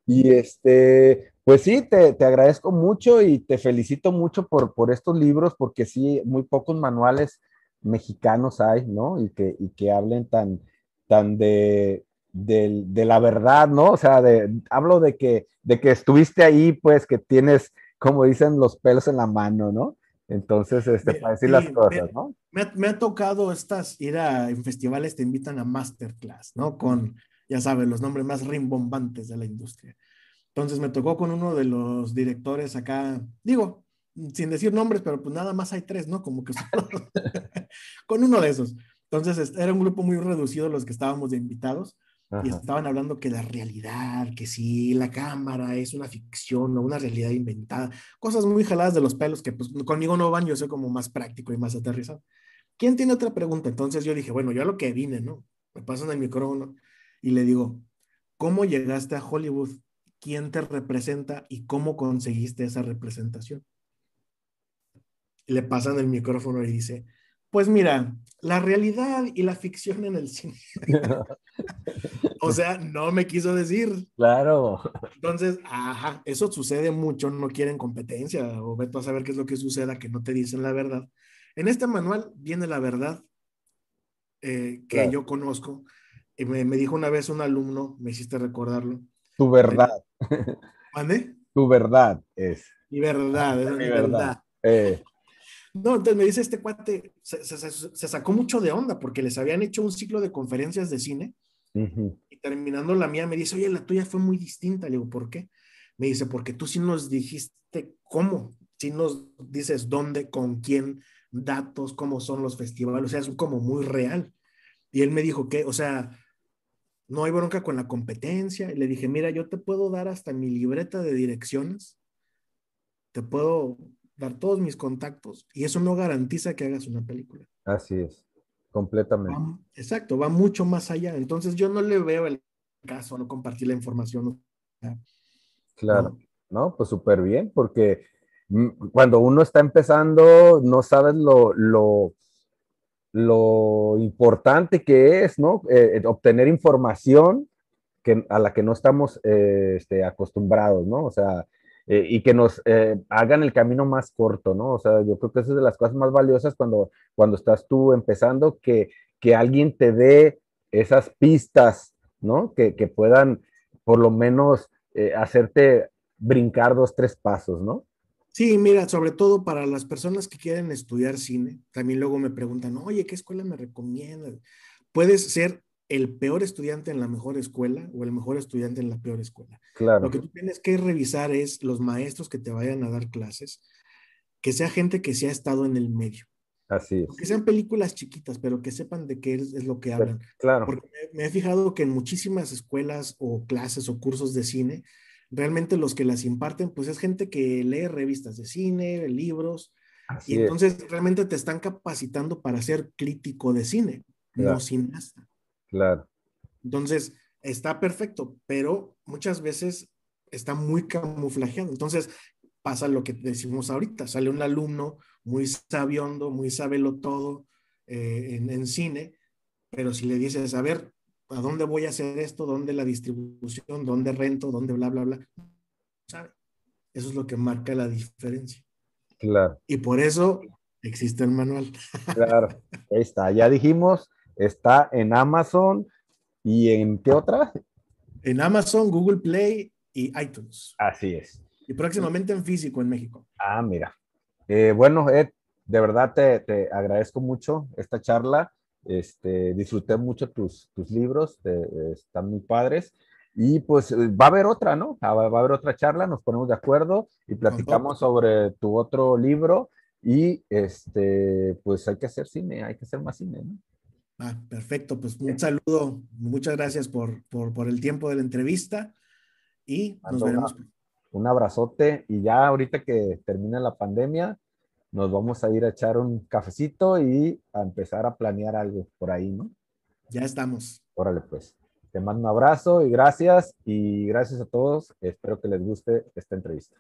Y este, pues sí, te, te, agradezco mucho y te felicito mucho por, por estos libros, porque sí, muy pocos manuales mexicanos hay, ¿no? Y que, y que hablen tan, tan de, de, de, la verdad, ¿no? O sea, de, hablo de que, de que estuviste ahí, pues que tienes, como dicen, los pelos en la mano, ¿no? Entonces, este, para decir las cosas, ¿no? Me ha, tocado estas, ir a en festivales, te invitan a masterclass, ¿no? Con, ya sabes, los nombres más rimbombantes de la industria. Entonces me tocó con uno de los directores acá, digo, sin decir nombres, pero pues nada más hay tres, ¿no? Como que con uno de esos. Entonces era un grupo muy reducido los que estábamos de invitados y estaban hablando que la realidad, que sí, la cámara es una ficción o una realidad inventada, cosas muy jaladas de los pelos que pues conmigo no van, yo soy como más práctico y más aterrizado. ¿Quién tiene otra pregunta? Entonces yo dije, bueno, yo a lo que vine, ¿no? Me pasan el micrófono y le digo, ¿cómo llegaste a Hollywood? ¿Quién te representa y cómo conseguiste esa representación? le pasan el micrófono y dice, pues mira, la realidad y la ficción en el cine. o sea, no me quiso decir. Claro. Entonces, ajá, eso sucede mucho, no quieren competencia o ve a saber qué es lo que suceda, que no te dicen la verdad. En este manual viene la verdad eh, que yo conozco. Y me, dijo una vez un alumno, me hiciste recordarlo. Tu verdad. ¿Mande? Tu verdad es. Mi verdad, es mi verdad. Eh. No, entonces me dice este cuate, se, sacó mucho de onda porque les habían hecho un ciclo de conferencias de cine y terminando la mía me dice, oye, la tuya fue muy distinta. Le digo, ¿por qué? Me dice, porque tú sí nos dijiste cómo, sí nos dices dónde, con quién, datos, cómo son los festivales, o sea, es como muy real. Y él me dijo que, o sea, no hay bronca con la competencia. Y le dije, mira, yo te puedo dar hasta mi libreta de direcciones, te puedo dar todos mis contactos y eso no garantiza que hagas una película. Así es, completamente. exacto, va mucho más allá. Entonces yo no le veo el caso no compartir la información. Claro, no, pues súper bien, porque mm, cuando uno está empezando, no sabes lo, lo, lo importante que es, ¿no? Eh, eh, obtener información que, a la que no estamos eh, este, acostumbrados, ¿no? O sea, eh, y que nos eh, hagan el camino más corto, ¿no? O sea, yo creo que esa es de las cosas más valiosas cuando, cuando estás tú empezando, que, que alguien te dé esas pistas, ¿no? Que, que puedan por lo menos eh, hacerte brincar dos, tres pasos, ¿no? Sí, mira, sobre todo para las personas que quieren estudiar cine, también luego me preguntan, oye, ¿qué escuela me recomiendas? Puedes ser el peor estudiante en la mejor escuela o el mejor estudiante en la peor escuela. Claro. Lo que tú tienes que revisar es los maestros que te vayan a dar clases, que sea gente que se ha estado en el medio. Así es. Que sean películas chiquitas, pero que sepan de qué es, lo que hablan. Claro. Porque me, me, he fijado que en muchísimas escuelas o clases o cursos de cine, realmente los que las imparten, pues es gente que lee revistas de cine, libros, Así y es. entonces realmente te están capacitando para ser crítico de cine, Claro. no cineasta. Claro. Entonces, está perfecto, pero muchas veces está muy camuflajeado. Entonces, pasa lo que decimos ahorita, sale un alumno muy sabiondo, muy sabelo todo eh, en, en cine, pero si le dices, a ver, ¿a dónde voy a hacer esto? ¿Dónde la distribución? ¿Dónde rento? ¿Dónde bla, bla, bla? Sabe. Eso es lo que marca la diferencia. Claro. Y por eso existe el manual. Claro. Ahí está. Ya dijimos, está en Amazon y en qué otra? En Amazon, Google Play y iTunes. Así es. Y próximamente en físico en México. Ah, mira. Eh, bueno, Ed, de verdad te, te, agradezco mucho esta charla. Este, disfruté mucho tus, tus libros, te, están muy padres. Y pues va a haber otra, ¿no? Ah, Va a haber otra charla, nos ponemos de acuerdo y platicamos sobre tu otro libro. Y este, pues hay que hacer cine, hay que hacer más cine, ¿no? Ah, perfecto, pues un saludo, muchas gracias por, por, por el tiempo de la entrevista y nos veremos. una- un abrazote y ya ahorita que termine la pandemia, nos vamos a ir a echar un cafecito y a empezar a planear algo por ahí, ¿no? Ya estamos. Órale, pues. Te mando un abrazo y gracias y gracias a todos. Espero que les guste esta entrevista.